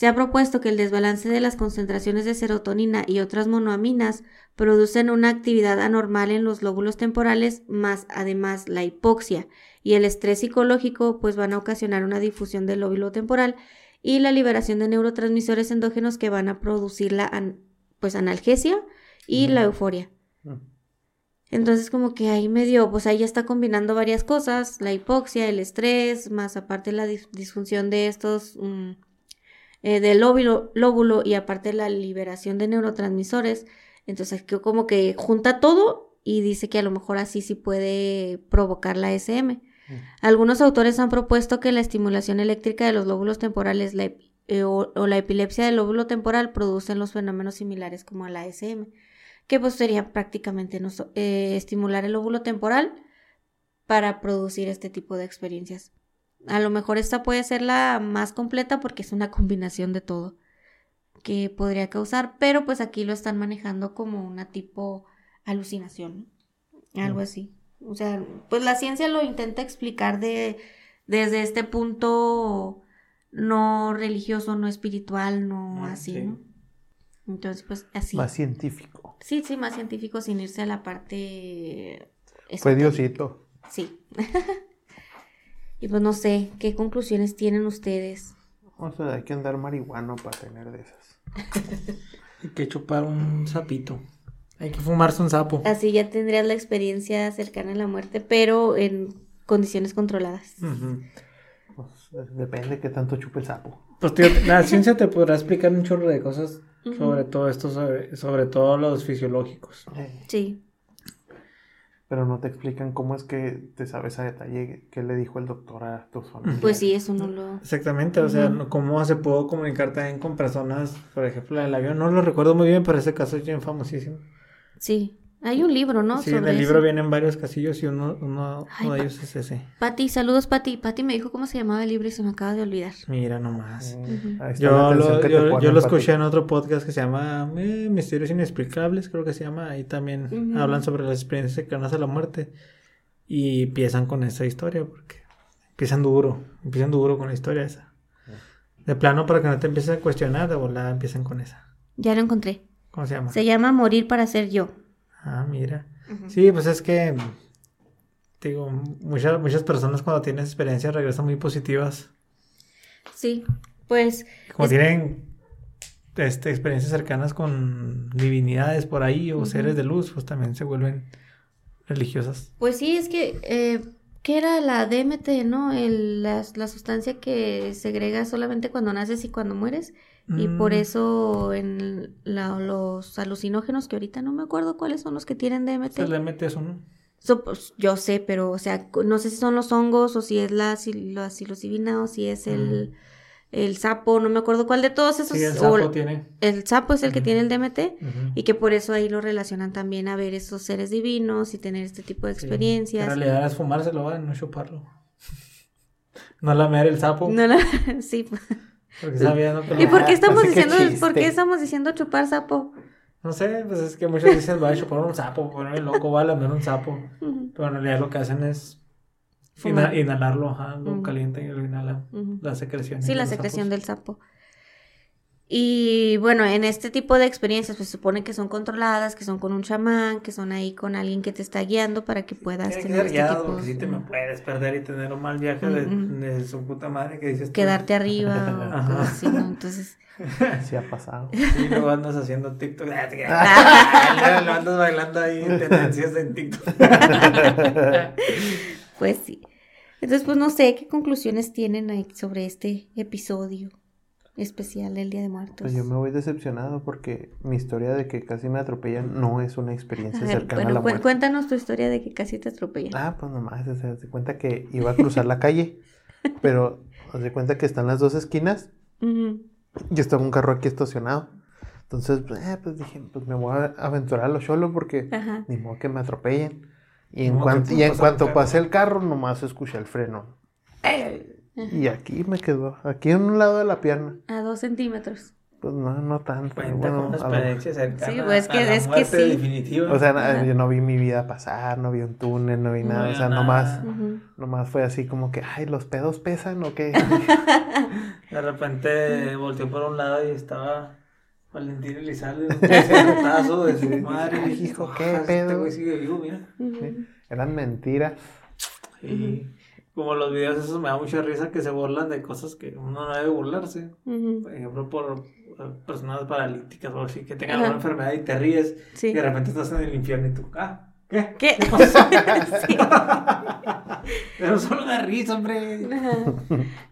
[SPEAKER 1] Se ha propuesto que el desbalance de las concentraciones de serotonina y otras monoaminas producen una actividad anormal en los lóbulos temporales, más además la hipoxia y el estrés psicológico pues van a ocasionar una difusión del lóbulo temporal y la liberación de neurotransmisores endógenos que van a producir la pues analgesia y la euforia. Entonces como que ahí medio, pues ahí ya está combinando varias cosas, la hipoxia, el estrés, más aparte la dis- disfunción de estos, mm, eh, del lóbulo, lóbulo y aparte la liberación de neurotransmisores. Entonces que como que junta todo y dice que a lo mejor así sí puede provocar la SM. Algunos autores han propuesto que la estimulación eléctrica de los lóbulos temporales la eh, o, o la epilepsia del lóbulo temporal producen los fenómenos similares como a la SM, que pues sería prácticamente nos- eh, estimular el lóbulo temporal para producir este tipo de experiencias. A lo mejor esta puede ser la más completa porque es una combinación de todo que podría causar, pero pues aquí lo están manejando como una tipo alucinación, ¿no? algo así. O sea, pues la ciencia lo intenta explicar de, desde este punto no religioso, no espiritual, no
[SPEAKER 3] Ah,
[SPEAKER 1] así,
[SPEAKER 3] sí.
[SPEAKER 1] ¿no? Entonces, pues así.
[SPEAKER 2] Más científico.
[SPEAKER 1] Sí, sí, más científico sin irse a la parte...
[SPEAKER 2] Fue. Diosito.
[SPEAKER 1] Sí. y pues no sé, ¿qué conclusiones tienen ustedes?
[SPEAKER 2] O sea, hay que andar marihuano para tener de esas.
[SPEAKER 3] Hay que chupar un sapito. Hay que fumarse un sapo.
[SPEAKER 1] Así ya tendrías la experiencia cercana a la muerte, pero en condiciones controladas.
[SPEAKER 2] Pues, depende qué tanto chupe el sapo.
[SPEAKER 3] Pues tío, la ciencia te podrá explicar un chorro de cosas sobre todo esto, sobre, sobre todo los fisiológicos.
[SPEAKER 2] Eh,
[SPEAKER 1] Sí.
[SPEAKER 2] Pero no te explican cómo es que te sabes a detalle qué le dijo el doctor a tus familiares.
[SPEAKER 1] Pues sí, eso no lo...
[SPEAKER 3] Exactamente, o sea,
[SPEAKER 1] Ujú.
[SPEAKER 3] no- cómo se pudo comunicar también con personas, por ejemplo, en el avión, no lo recuerdo muy bien, pero ese caso es bien famosísimo.
[SPEAKER 1] Sí. Hay un libro, ¿no?
[SPEAKER 3] sí, en el libro
[SPEAKER 1] eso.
[SPEAKER 3] vienen varios casillos y uno, uno,
[SPEAKER 1] Ay,
[SPEAKER 3] uno de ellos es ese.
[SPEAKER 1] Pati, saludos, Pati. Pati me dijo cómo se llamaba el libro y se me acaba de olvidar.
[SPEAKER 3] Mira nomás.
[SPEAKER 2] Mm,
[SPEAKER 3] Yo lo,
[SPEAKER 2] que te
[SPEAKER 3] yo,
[SPEAKER 2] ponen,
[SPEAKER 3] yo lo
[SPEAKER 2] Pati.
[SPEAKER 3] escuché en otro podcast que se llama eh, Misterios Inexplicables, creo que se llama. Ahí también hablan sobre las experiencias cercanas a la muerte. Y empiezan con esa historia, porque empiezan duro, empiezan duro con la historia esa. De plano, para que no te empieces a cuestionar, de volada empiezan con esa.
[SPEAKER 1] Ya lo encontré.
[SPEAKER 3] ¿Cómo se llama?
[SPEAKER 1] Se llama Morir para ser yo.
[SPEAKER 3] Ah, mira. Sí, pues es que, digo, muchas, muchas personas cuando tienen experiencias regresan muy positivas.
[SPEAKER 1] Sí, pues
[SPEAKER 3] Como
[SPEAKER 1] Es-
[SPEAKER 3] tienen este, experiencias cercanas con divinidades por ahí o seres de luz, pues también se vuelven religiosas.
[SPEAKER 1] Pues sí, es que, eh, ¿qué era la DMT, no? El, la, la sustancia que segrega solamente cuando naces y cuando mueres. Y por
[SPEAKER 3] Mm,
[SPEAKER 1] eso en la- los alucinógenos, que ahorita no me acuerdo cuáles son los que tienen DMT.
[SPEAKER 3] Se le mete eso, ¿no?
[SPEAKER 1] So, pues, yo sé, pero, o sea, no sé si son los hongos o si es la, sil- la psilocibina o si es el, el sapo, no me acuerdo cuál de todos esos.
[SPEAKER 3] Sí, el sapo
[SPEAKER 1] el-
[SPEAKER 3] tiene.
[SPEAKER 1] el sapo es el que tiene el DMT. Y que por eso ahí lo relacionan también a ver esos seres divinos y tener este tipo de
[SPEAKER 3] Sí.
[SPEAKER 1] experiencias.
[SPEAKER 3] En realidad es fumárselo, ¿va? no chuparlo. No lamer el sapo.
[SPEAKER 1] No la- sí. ¿Y por qué estamos diciendo, por qué estamos diciendo chupar sapo?
[SPEAKER 3] No sé, pues es que muchos dicen, va a chupar un sapo, ponerme loco, va a lamer un sapo. Pero en realidad lo que hacen es inhalarlo, ajá, lo calientan y lo inhalan. La secreción.
[SPEAKER 1] Sí, la secreción del sapo. Y bueno, en este tipo de experiencias, pues se supone que son controladas, que son con un chamán, que son ahí con alguien que te está guiando para que puedas
[SPEAKER 3] Tiene que
[SPEAKER 1] tener
[SPEAKER 3] ser
[SPEAKER 1] este
[SPEAKER 3] guiado,
[SPEAKER 1] tipo
[SPEAKER 3] porque si te me
[SPEAKER 1] de-
[SPEAKER 3] puedes perder y tener un mal viaje de, su puta madre que dices tú.
[SPEAKER 1] quedarte arriba o cosas así, ¿no? Entonces,
[SPEAKER 2] Sí ha pasado.
[SPEAKER 3] Y luego andas haciendo TikTok. Ah. Lo andas bailando ahí tendencias en TikTok.
[SPEAKER 1] pues sí. Entonces, pues no sé qué conclusiones tienen ahí sobre este episodio especial del Día de Muertos.
[SPEAKER 2] Pues yo me voy decepcionado porque mi historia de que casi me atropellan no es una experiencia
[SPEAKER 1] A ver,
[SPEAKER 2] cercana
[SPEAKER 1] bueno,
[SPEAKER 2] a la muerte.
[SPEAKER 1] cuéntanos tu historia de que casi te atropellan.
[SPEAKER 2] Ah, pues nomás, o sea, se cuenta que iba a cruzar la calle, pero se cuenta que están las dos esquinas y estaba un carro aquí estacionado. Entonces, pues, eh, pues dije, pues me voy a aventurar a lo solo porque
[SPEAKER 1] Ajá.
[SPEAKER 2] ni modo que me atropellen. Y en,
[SPEAKER 3] Como que
[SPEAKER 2] cuan-
[SPEAKER 3] tú
[SPEAKER 2] y en cuanto pasé el carro, nomás escuché el freno. Y aquí me quedó, aquí en un lado de la pierna.
[SPEAKER 1] A dos centímetros.
[SPEAKER 2] Pues no, no tanto.
[SPEAKER 3] Cuenta
[SPEAKER 2] bueno,
[SPEAKER 3] con experiencia cercana
[SPEAKER 1] Sí, pues, es que-
[SPEAKER 3] a la
[SPEAKER 1] es que
[SPEAKER 3] muerte
[SPEAKER 1] sí.
[SPEAKER 3] definitiva.
[SPEAKER 2] O sea,
[SPEAKER 1] Ajá.
[SPEAKER 2] yo no vi mi vida pasar, no vi un túnel, no vi nada. o sea,
[SPEAKER 3] nada.
[SPEAKER 2] nomás,
[SPEAKER 1] Ujú.
[SPEAKER 2] nomás fue así como que, ay, los pedos pesan o qué.
[SPEAKER 3] de repente volteó por un lado y estaba Valentín Elizalde. Un putazo de su madre.
[SPEAKER 2] Ay, hijo, qué
[SPEAKER 3] "Ah, Este
[SPEAKER 2] pedo".
[SPEAKER 3] güey sigue vivo, mira.
[SPEAKER 2] Eran mentiras.
[SPEAKER 3] Como los videos esos me da mucha risa que se burlan de cosas que uno no debe burlarse. Por ejemplo, por eh, personas paralíticas o así que tengan alguna enfermedad y te ríes
[SPEAKER 1] Sí.
[SPEAKER 3] y de repente estás en el infierno y tú, ah, ¿Qué?
[SPEAKER 1] ¿Qué? Sí.
[SPEAKER 3] Pero solo da risa, hombre.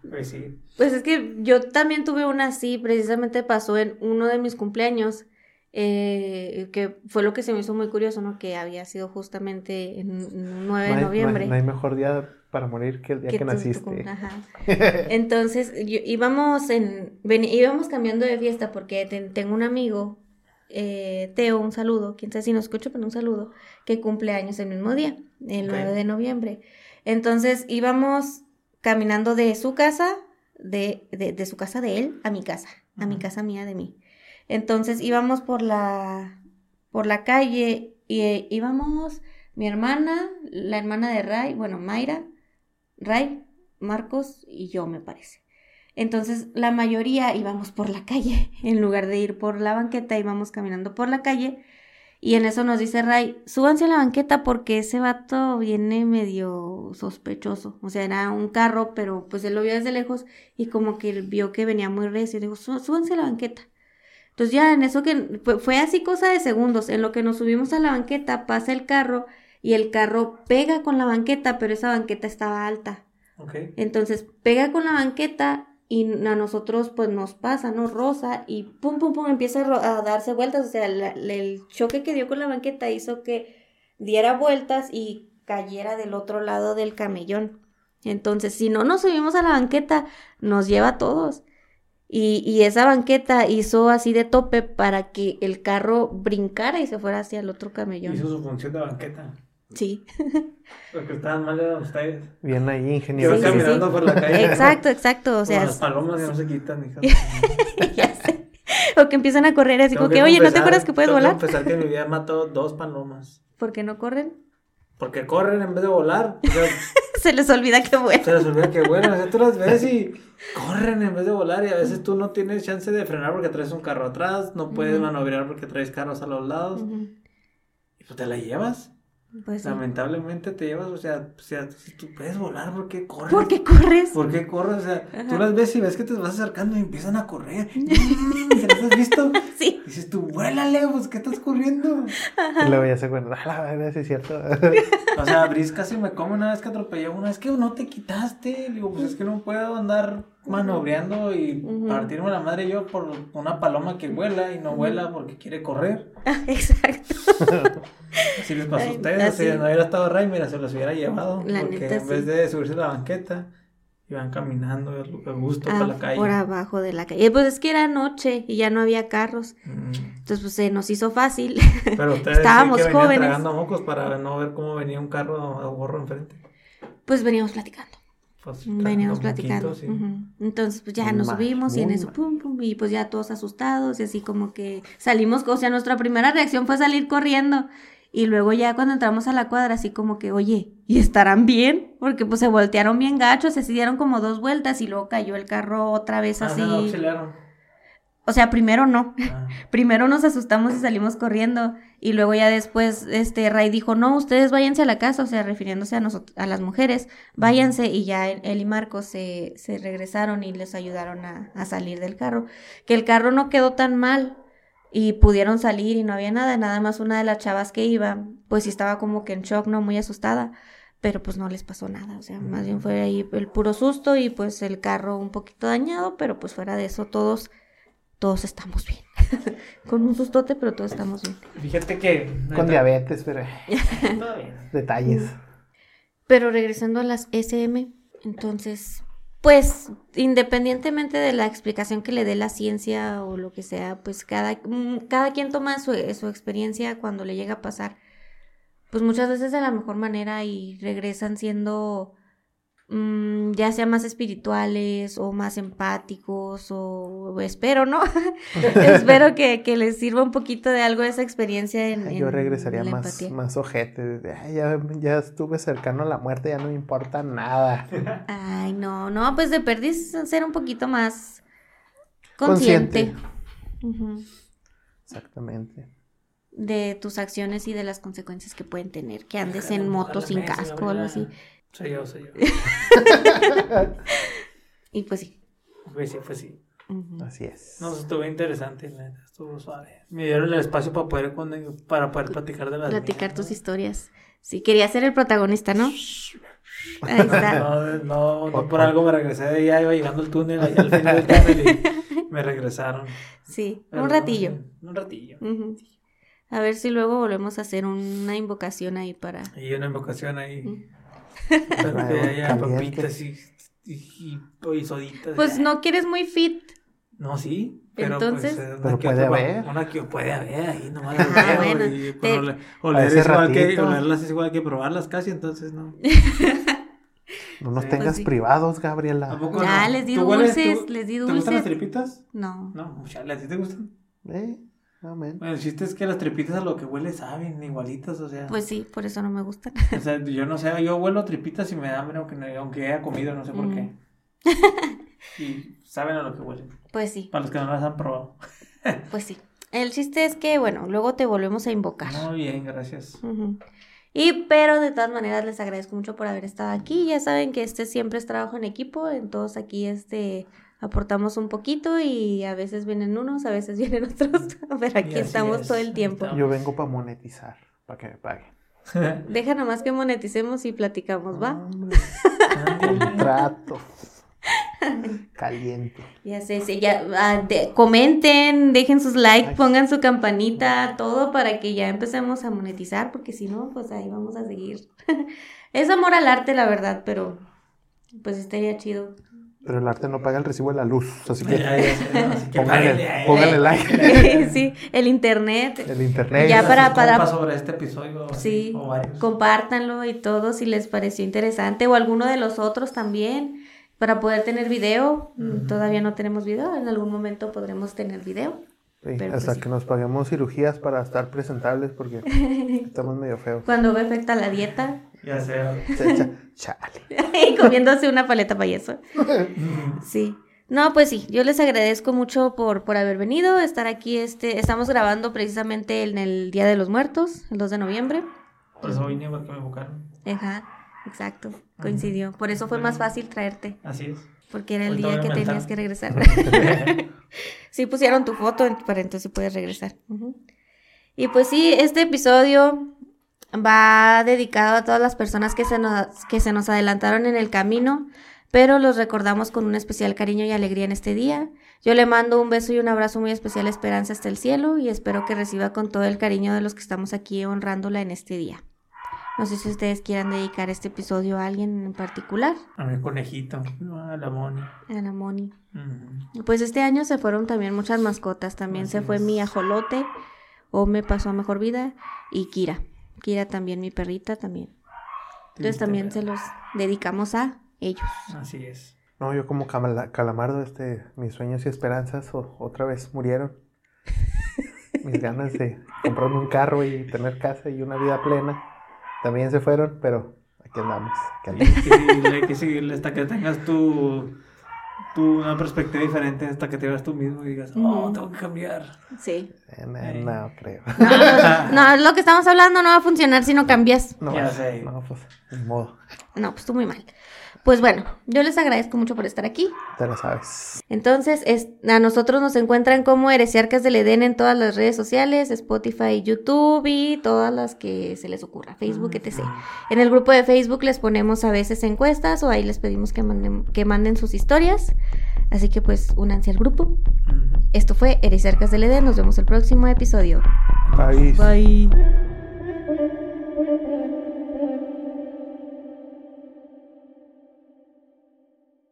[SPEAKER 3] Pues sí.
[SPEAKER 1] Pues es que yo también tuve una así, precisamente pasó en uno de mis cumpleaños, eh, que fue lo que se me hizo muy curioso, ¿no? Que había sido justamente en un 9
[SPEAKER 2] No
[SPEAKER 1] de
[SPEAKER 2] hay, no hay-
[SPEAKER 1] noviembre.
[SPEAKER 2] no hay mejor día para morir que el día que, naciste.
[SPEAKER 1] ajá. Entonces, yo- íbamos en, veni- íbamos cambiando de fiesta porque ten- tengo un amigo, eh, Teo, un saludo, quién sabe si nos escucha, pero un saludo, que cumple años el mismo día, el
[SPEAKER 3] Ok.
[SPEAKER 1] 9 de noviembre. Entonces, íbamos caminando de su casa, de, de, de su casa de él, a mi casa, a mi casa mía de mí. Entonces, íbamos por la, por la calle y eh, íbamos mi hermana, la hermana de Ray, bueno, Mayra, Ray, Marcos y yo, me parece. Entonces, la mayoría íbamos por la calle, en lugar de ir por la banqueta, íbamos caminando por la calle. Y en eso nos dice Ray, súbanse a la banqueta porque ese vato viene medio sospechoso. O sea, era un carro, pero pues él lo vio desde lejos y como que vio que venía muy recio. Y dijo, "Sú- súbanse a la banqueta. Entonces ya en eso que fue así cosa de segundos. En lo que nos subimos a la banqueta, pasa el carro y el carro pega con la banqueta, pero esa banqueta estaba alta. Entonces pega con la banqueta y a nosotros pues nos pasa, ¿no? Rosa y pum, pum, pum, empieza a, a darse vueltas. O sea, la- la- el choque que dio con la banqueta hizo que diera vueltas y cayera del otro lado del camellón. Entonces, si no nos subimos a la banqueta, nos lleva a todos. Y, y esa banqueta hizo así de tope para que el carro brincara y se fuera hacia el otro camellón.
[SPEAKER 3] Hizo su función de banqueta.
[SPEAKER 1] Sí,
[SPEAKER 3] Porque estaban mal eran ustedes.
[SPEAKER 2] Bien ahí, ingeniero.
[SPEAKER 1] Sí, sí,
[SPEAKER 3] caminando
[SPEAKER 1] sí.
[SPEAKER 3] por la calle.
[SPEAKER 1] exacto, exacto. O sea,
[SPEAKER 3] las palomas ya no se quitan, hija.
[SPEAKER 1] ya sé. O que empiezan a correr así
[SPEAKER 3] Tengo
[SPEAKER 1] como que, oye, ¿no te acuerdas que puedes
[SPEAKER 3] tengo
[SPEAKER 1] volar?
[SPEAKER 3] confesar que en mi vida he matado dos palomas.
[SPEAKER 1] ¿Por qué no corren?
[SPEAKER 3] Porque corren en vez de volar. O sea,
[SPEAKER 1] Se les olvida que vuelan.
[SPEAKER 3] se les olvida que vuelan. O sea, tú las ves y corren en vez de volar. Y a veces tú no tienes chance de frenar porque traes un carro atrás. No puedes
[SPEAKER 1] Ujú.
[SPEAKER 3] manobrar porque traes carros a los lados. Y pues te la llevas.
[SPEAKER 1] Pues sí.
[SPEAKER 3] Lamentablemente te llevas. O sea, o sea, si tú puedes volar, ¿por qué corres?
[SPEAKER 1] ¿Por qué corres?
[SPEAKER 3] ¿Por qué corres? O sea, tú las ves y ves que te vas acercando y empiezan a correr. Mm, ¿Se las has visto?
[SPEAKER 1] Sí.
[SPEAKER 3] Dices tú, vuélale, pues, ¿qué estás corriendo?
[SPEAKER 2] Y luego ya se acuerda, ah, la verdad, sí es cierto.
[SPEAKER 3] O sea, Brice casi me come una vez que atropellé una. Es que no te quitaste. Le digo, pues es que no puedo andar manobreando y partirme la madre yo por una paloma que vuela y no vuela porque quiere correr.
[SPEAKER 1] Exacto.
[SPEAKER 3] Así les pasó a ustedes.
[SPEAKER 1] así.
[SPEAKER 3] Si no hubiera estado Ray, mira, se los hubiera llevado.
[SPEAKER 1] La
[SPEAKER 3] porque
[SPEAKER 1] neta,
[SPEAKER 3] en vez de subirse a la banqueta, iban caminando a gusto
[SPEAKER 1] Ah,
[SPEAKER 3] por la calle.
[SPEAKER 1] por abajo de la calle. Pues es que era noche y ya no había carros.
[SPEAKER 3] Mm.
[SPEAKER 1] Entonces, pues se nos hizo fácil.
[SPEAKER 3] Pero ustedes
[SPEAKER 1] Estábamos
[SPEAKER 3] que
[SPEAKER 1] jóvenes.
[SPEAKER 3] tragando mocos para no ver cómo venía un carro a gorro enfrente.
[SPEAKER 1] Pues veníamos platicando.
[SPEAKER 3] Pues,
[SPEAKER 1] Veníamos platicando.
[SPEAKER 3] sí.
[SPEAKER 1] Entonces, pues ya nos
[SPEAKER 2] Mal,
[SPEAKER 1] subimos y en eso, pum, pum, y pues ya todos asustados y así como que salimos, o sea, nuestra primera reacción fue salir corriendo. Y luego ya cuando entramos a la cuadra, así como que, oye, ¿y estarán bien? Porque pues se voltearon bien gachos, se dieron como dos vueltas y luego cayó el carro otra vez
[SPEAKER 3] Ah,
[SPEAKER 1] así.
[SPEAKER 3] no, auxiliaron.
[SPEAKER 1] O sea, primero no.
[SPEAKER 3] Ah.
[SPEAKER 1] Primero nos asustamos y salimos corriendo. Y luego ya después, este, Ray dijo, no, ustedes váyanse a la casa, o sea, refiriéndose a nosotros, a las mujeres, váyanse. Y ya él, y Marcos se, se regresaron y les ayudaron a, a salir del carro. Que el carro no quedó tan mal y pudieron salir y no había nada. Nada más una de las chavas que iba, pues sí estaba como que en shock, no muy asustada. Pero pues no les pasó nada, o sea, más bien fue ahí el puro susto y pues el carro un poquito dañado, pero pues fuera de eso todos, todos estamos bien. Con un sustote, pero todos estamos bien.
[SPEAKER 3] Fíjate que.
[SPEAKER 2] Con diabetes, pero detalles.
[SPEAKER 1] Pero regresando a las SM, entonces, pues independientemente de la explicación que le dé la ciencia o lo que sea, pues cada, mm, cada quien toma su, su experiencia cuando le llega a pasar, pues muchas veces de la mejor manera y regresan siendo mm, ya sea más espirituales o más empáticos o espero, ¿no? espero que, que les sirva un poquito de algo esa experiencia en,
[SPEAKER 2] Yo
[SPEAKER 1] en
[SPEAKER 2] regresaría
[SPEAKER 1] la
[SPEAKER 2] más,
[SPEAKER 1] empatía.
[SPEAKER 2] más ojete. de, "Ay, ya, ya estuve cercano a la muerte, ya no me importa nada.
[SPEAKER 1] Ay, no, no, pues de perdiz ser un poquito más consciente,
[SPEAKER 2] Exactamente.
[SPEAKER 1] de tus acciones y de las consecuencias que pueden tener, que andes en moto sin casco o algo así.
[SPEAKER 3] Soy yo, soy yo.
[SPEAKER 1] Y pues sí.
[SPEAKER 3] Pues sí, pues sí.
[SPEAKER 2] Así es.
[SPEAKER 3] No, estuvo interesante, la neta, estuvo suave. Me dieron el espacio para poder, para poder platicar de las
[SPEAKER 1] Platicar
[SPEAKER 3] mías,
[SPEAKER 1] tus
[SPEAKER 3] ¿no?
[SPEAKER 1] historias. Sí, quería ser el protagonista, ¿no? Ahí está.
[SPEAKER 3] No, no, no por algo me regresé de allá, iba llegando el túnel, allá al final del túnel y me regresaron.
[SPEAKER 1] Sí,
[SPEAKER 3] Pero
[SPEAKER 1] un
[SPEAKER 3] no,
[SPEAKER 1] ratillo.
[SPEAKER 3] Un ratillo.
[SPEAKER 1] A ver si luego volvemos a hacer una invocación ahí para...
[SPEAKER 3] Y una invocación ahí. papitas y, y, y, y soditas.
[SPEAKER 1] Pues no quieres muy fit.
[SPEAKER 3] No, sí. Pero
[SPEAKER 1] Entonces-
[SPEAKER 3] pues, una
[SPEAKER 2] Pero
[SPEAKER 3] que
[SPEAKER 2] puede
[SPEAKER 3] otra-
[SPEAKER 2] haber.
[SPEAKER 3] Una que puede haber ahí nomás.
[SPEAKER 1] Ah, bueno,
[SPEAKER 3] y, pues,
[SPEAKER 1] te-
[SPEAKER 3] oler es igual que,
[SPEAKER 2] ratito.
[SPEAKER 3] olerlas es igual que probarlas casi, entonces no.
[SPEAKER 2] No nos
[SPEAKER 3] Sí.
[SPEAKER 2] tengas
[SPEAKER 1] Pues sí.
[SPEAKER 2] privados, Gabriela.
[SPEAKER 3] ¿A poco
[SPEAKER 1] Ya,
[SPEAKER 3] no?
[SPEAKER 1] les di
[SPEAKER 3] ¿Tú hueles-
[SPEAKER 1] dulces,
[SPEAKER 3] tú-
[SPEAKER 1] les di
[SPEAKER 3] ¿Te gustan las
[SPEAKER 1] dulces.
[SPEAKER 3] tripitas?
[SPEAKER 1] No.
[SPEAKER 3] No, chale, ¿a ti te gustan?
[SPEAKER 2] Eh, amén.
[SPEAKER 3] Bueno, el chiste es que las tripitas a lo que huele saben, igualitas, o sea.
[SPEAKER 1] Pues sí, por eso no me gustan.
[SPEAKER 3] O sea, yo no sé, yo huelo tripitas y me da hambre aunque, aunque haya comido, no sé por
[SPEAKER 1] Mm.
[SPEAKER 3] qué. Y saben a lo que huelen.
[SPEAKER 1] Pues sí,
[SPEAKER 3] Para los que no las han probado.
[SPEAKER 1] pues sí. El chiste es que, bueno, luego te volvemos a invocar.
[SPEAKER 3] Muy bien, gracias.
[SPEAKER 1] Y pero de todas maneras les agradezco mucho por haber estado aquí. Ya saben que este siempre es trabajo en equipo, en todos aquí este aportamos un poquito y a veces vienen unos, a veces vienen otros, pero aquí estamos
[SPEAKER 3] es,
[SPEAKER 1] todo el tiempo.
[SPEAKER 2] Yo vengo para monetizar, para que me paguen.
[SPEAKER 1] Deja nomás que moneticemos y platicamos, ¿va?
[SPEAKER 2] Hombre, Trato. Caliente.
[SPEAKER 1] Ya sé, sí, ya ah, de- comenten, dejen sus likes, pongan su campanita, todo para que ya empecemos a monetizar, porque si no, pues ahí vamos a seguir. es amor al arte, la verdad, pero pues estaría chido.
[SPEAKER 2] Pero el arte no paga el recibo de la luz, así que.
[SPEAKER 3] Así
[SPEAKER 2] póngale, póngale like.
[SPEAKER 1] sí, el internet.
[SPEAKER 2] El internet.
[SPEAKER 1] Ya para- para-
[SPEAKER 3] sobre este episodio.
[SPEAKER 1] Sí,
[SPEAKER 3] o varios.
[SPEAKER 1] compártanlo y todo si les pareció interesante o alguno de los otros también para poder tener video.
[SPEAKER 3] Ujú.
[SPEAKER 1] Todavía no tenemos video, en algún momento podremos tener video.
[SPEAKER 2] Sí,
[SPEAKER 1] Pero
[SPEAKER 2] hasta
[SPEAKER 1] pues sí.
[SPEAKER 2] que nos paguemos cirugías para estar presentables porque estamos medio feos.
[SPEAKER 1] Cuando afecta la dieta
[SPEAKER 3] Ya sé.
[SPEAKER 2] Se echa- Chale.
[SPEAKER 1] y comiéndose una paleta payaso. Sí. No, pues sí, yo les agradezco mucho por, por haber venido, estar aquí. Este, estamos grabando precisamente en el Día de los Muertos, el 2 de noviembre.
[SPEAKER 3] Por eso vine porque me buscaron.
[SPEAKER 1] Ajá, exacto, coincidió. Por eso fue más fácil traerte,
[SPEAKER 3] Así es.
[SPEAKER 1] porque era el día que tenías que regresar. sí pusieron tu foto, para entonces puedes regresar. Y pues sí, este episodio va dedicado a todas las personas que se nos, que se nos adelantaron en el camino, pero los recordamos con un especial cariño y alegría en este día. Yo le mando un beso y un abrazo muy especial a Esperanza hasta el cielo y espero que reciba con todo el cariño de los que estamos aquí honrándola en este día. No sé si ustedes quieran dedicar este episodio a alguien en particular,
[SPEAKER 3] A mi conejito. A la Moni.
[SPEAKER 1] a la Moni.
[SPEAKER 3] Ujú.
[SPEAKER 1] Pues este año se fueron también muchas mascotas. También
[SPEAKER 3] Así
[SPEAKER 1] se fue
[SPEAKER 3] es.
[SPEAKER 1] mi ajolote, o me pasó a mejor vida, y Kira. Kira también, mi perrita también. Entonces también se los dedicamos a ellos.
[SPEAKER 3] Así es.
[SPEAKER 2] No, yo como camala- calamardo, este, mis sueños y esperanzas o- otra vez murieron. Mis ganas de comprarme un carro y tener casa y una vida plena también se fueron, pero aquí andamos. Aquí
[SPEAKER 3] Hay
[SPEAKER 2] andamos.
[SPEAKER 3] que seguirle, hay que seguirle hasta que tengas tu, tu una perspectiva diferente, hasta que te veas tú mismo y digas, oh, tengo que cambiar.
[SPEAKER 1] Sí.
[SPEAKER 2] Eh, no, no creo.
[SPEAKER 1] No, lo que estamos hablando no va a funcionar si no cambias.
[SPEAKER 2] No,
[SPEAKER 3] Ya sé.
[SPEAKER 2] no, pues, ni modo.
[SPEAKER 1] No, pues tú muy mal. Pues bueno, yo les agradezco mucho por estar aquí.
[SPEAKER 2] Te lo sabes.
[SPEAKER 1] Entonces, es- a nosotros nos encuentran como Heresiarcas del Edén en todas las redes sociales, Spotify, YouTube y todas las que se les ocurra, Facebook, etc. En el grupo de Facebook les ponemos a veces encuestas o ahí les pedimos que manden, que manden sus historias. Así que pues únanse al grupo. Esto fue Heresiarcas del Edén. Nos vemos el próximo episodio.
[SPEAKER 2] País.
[SPEAKER 1] Bye.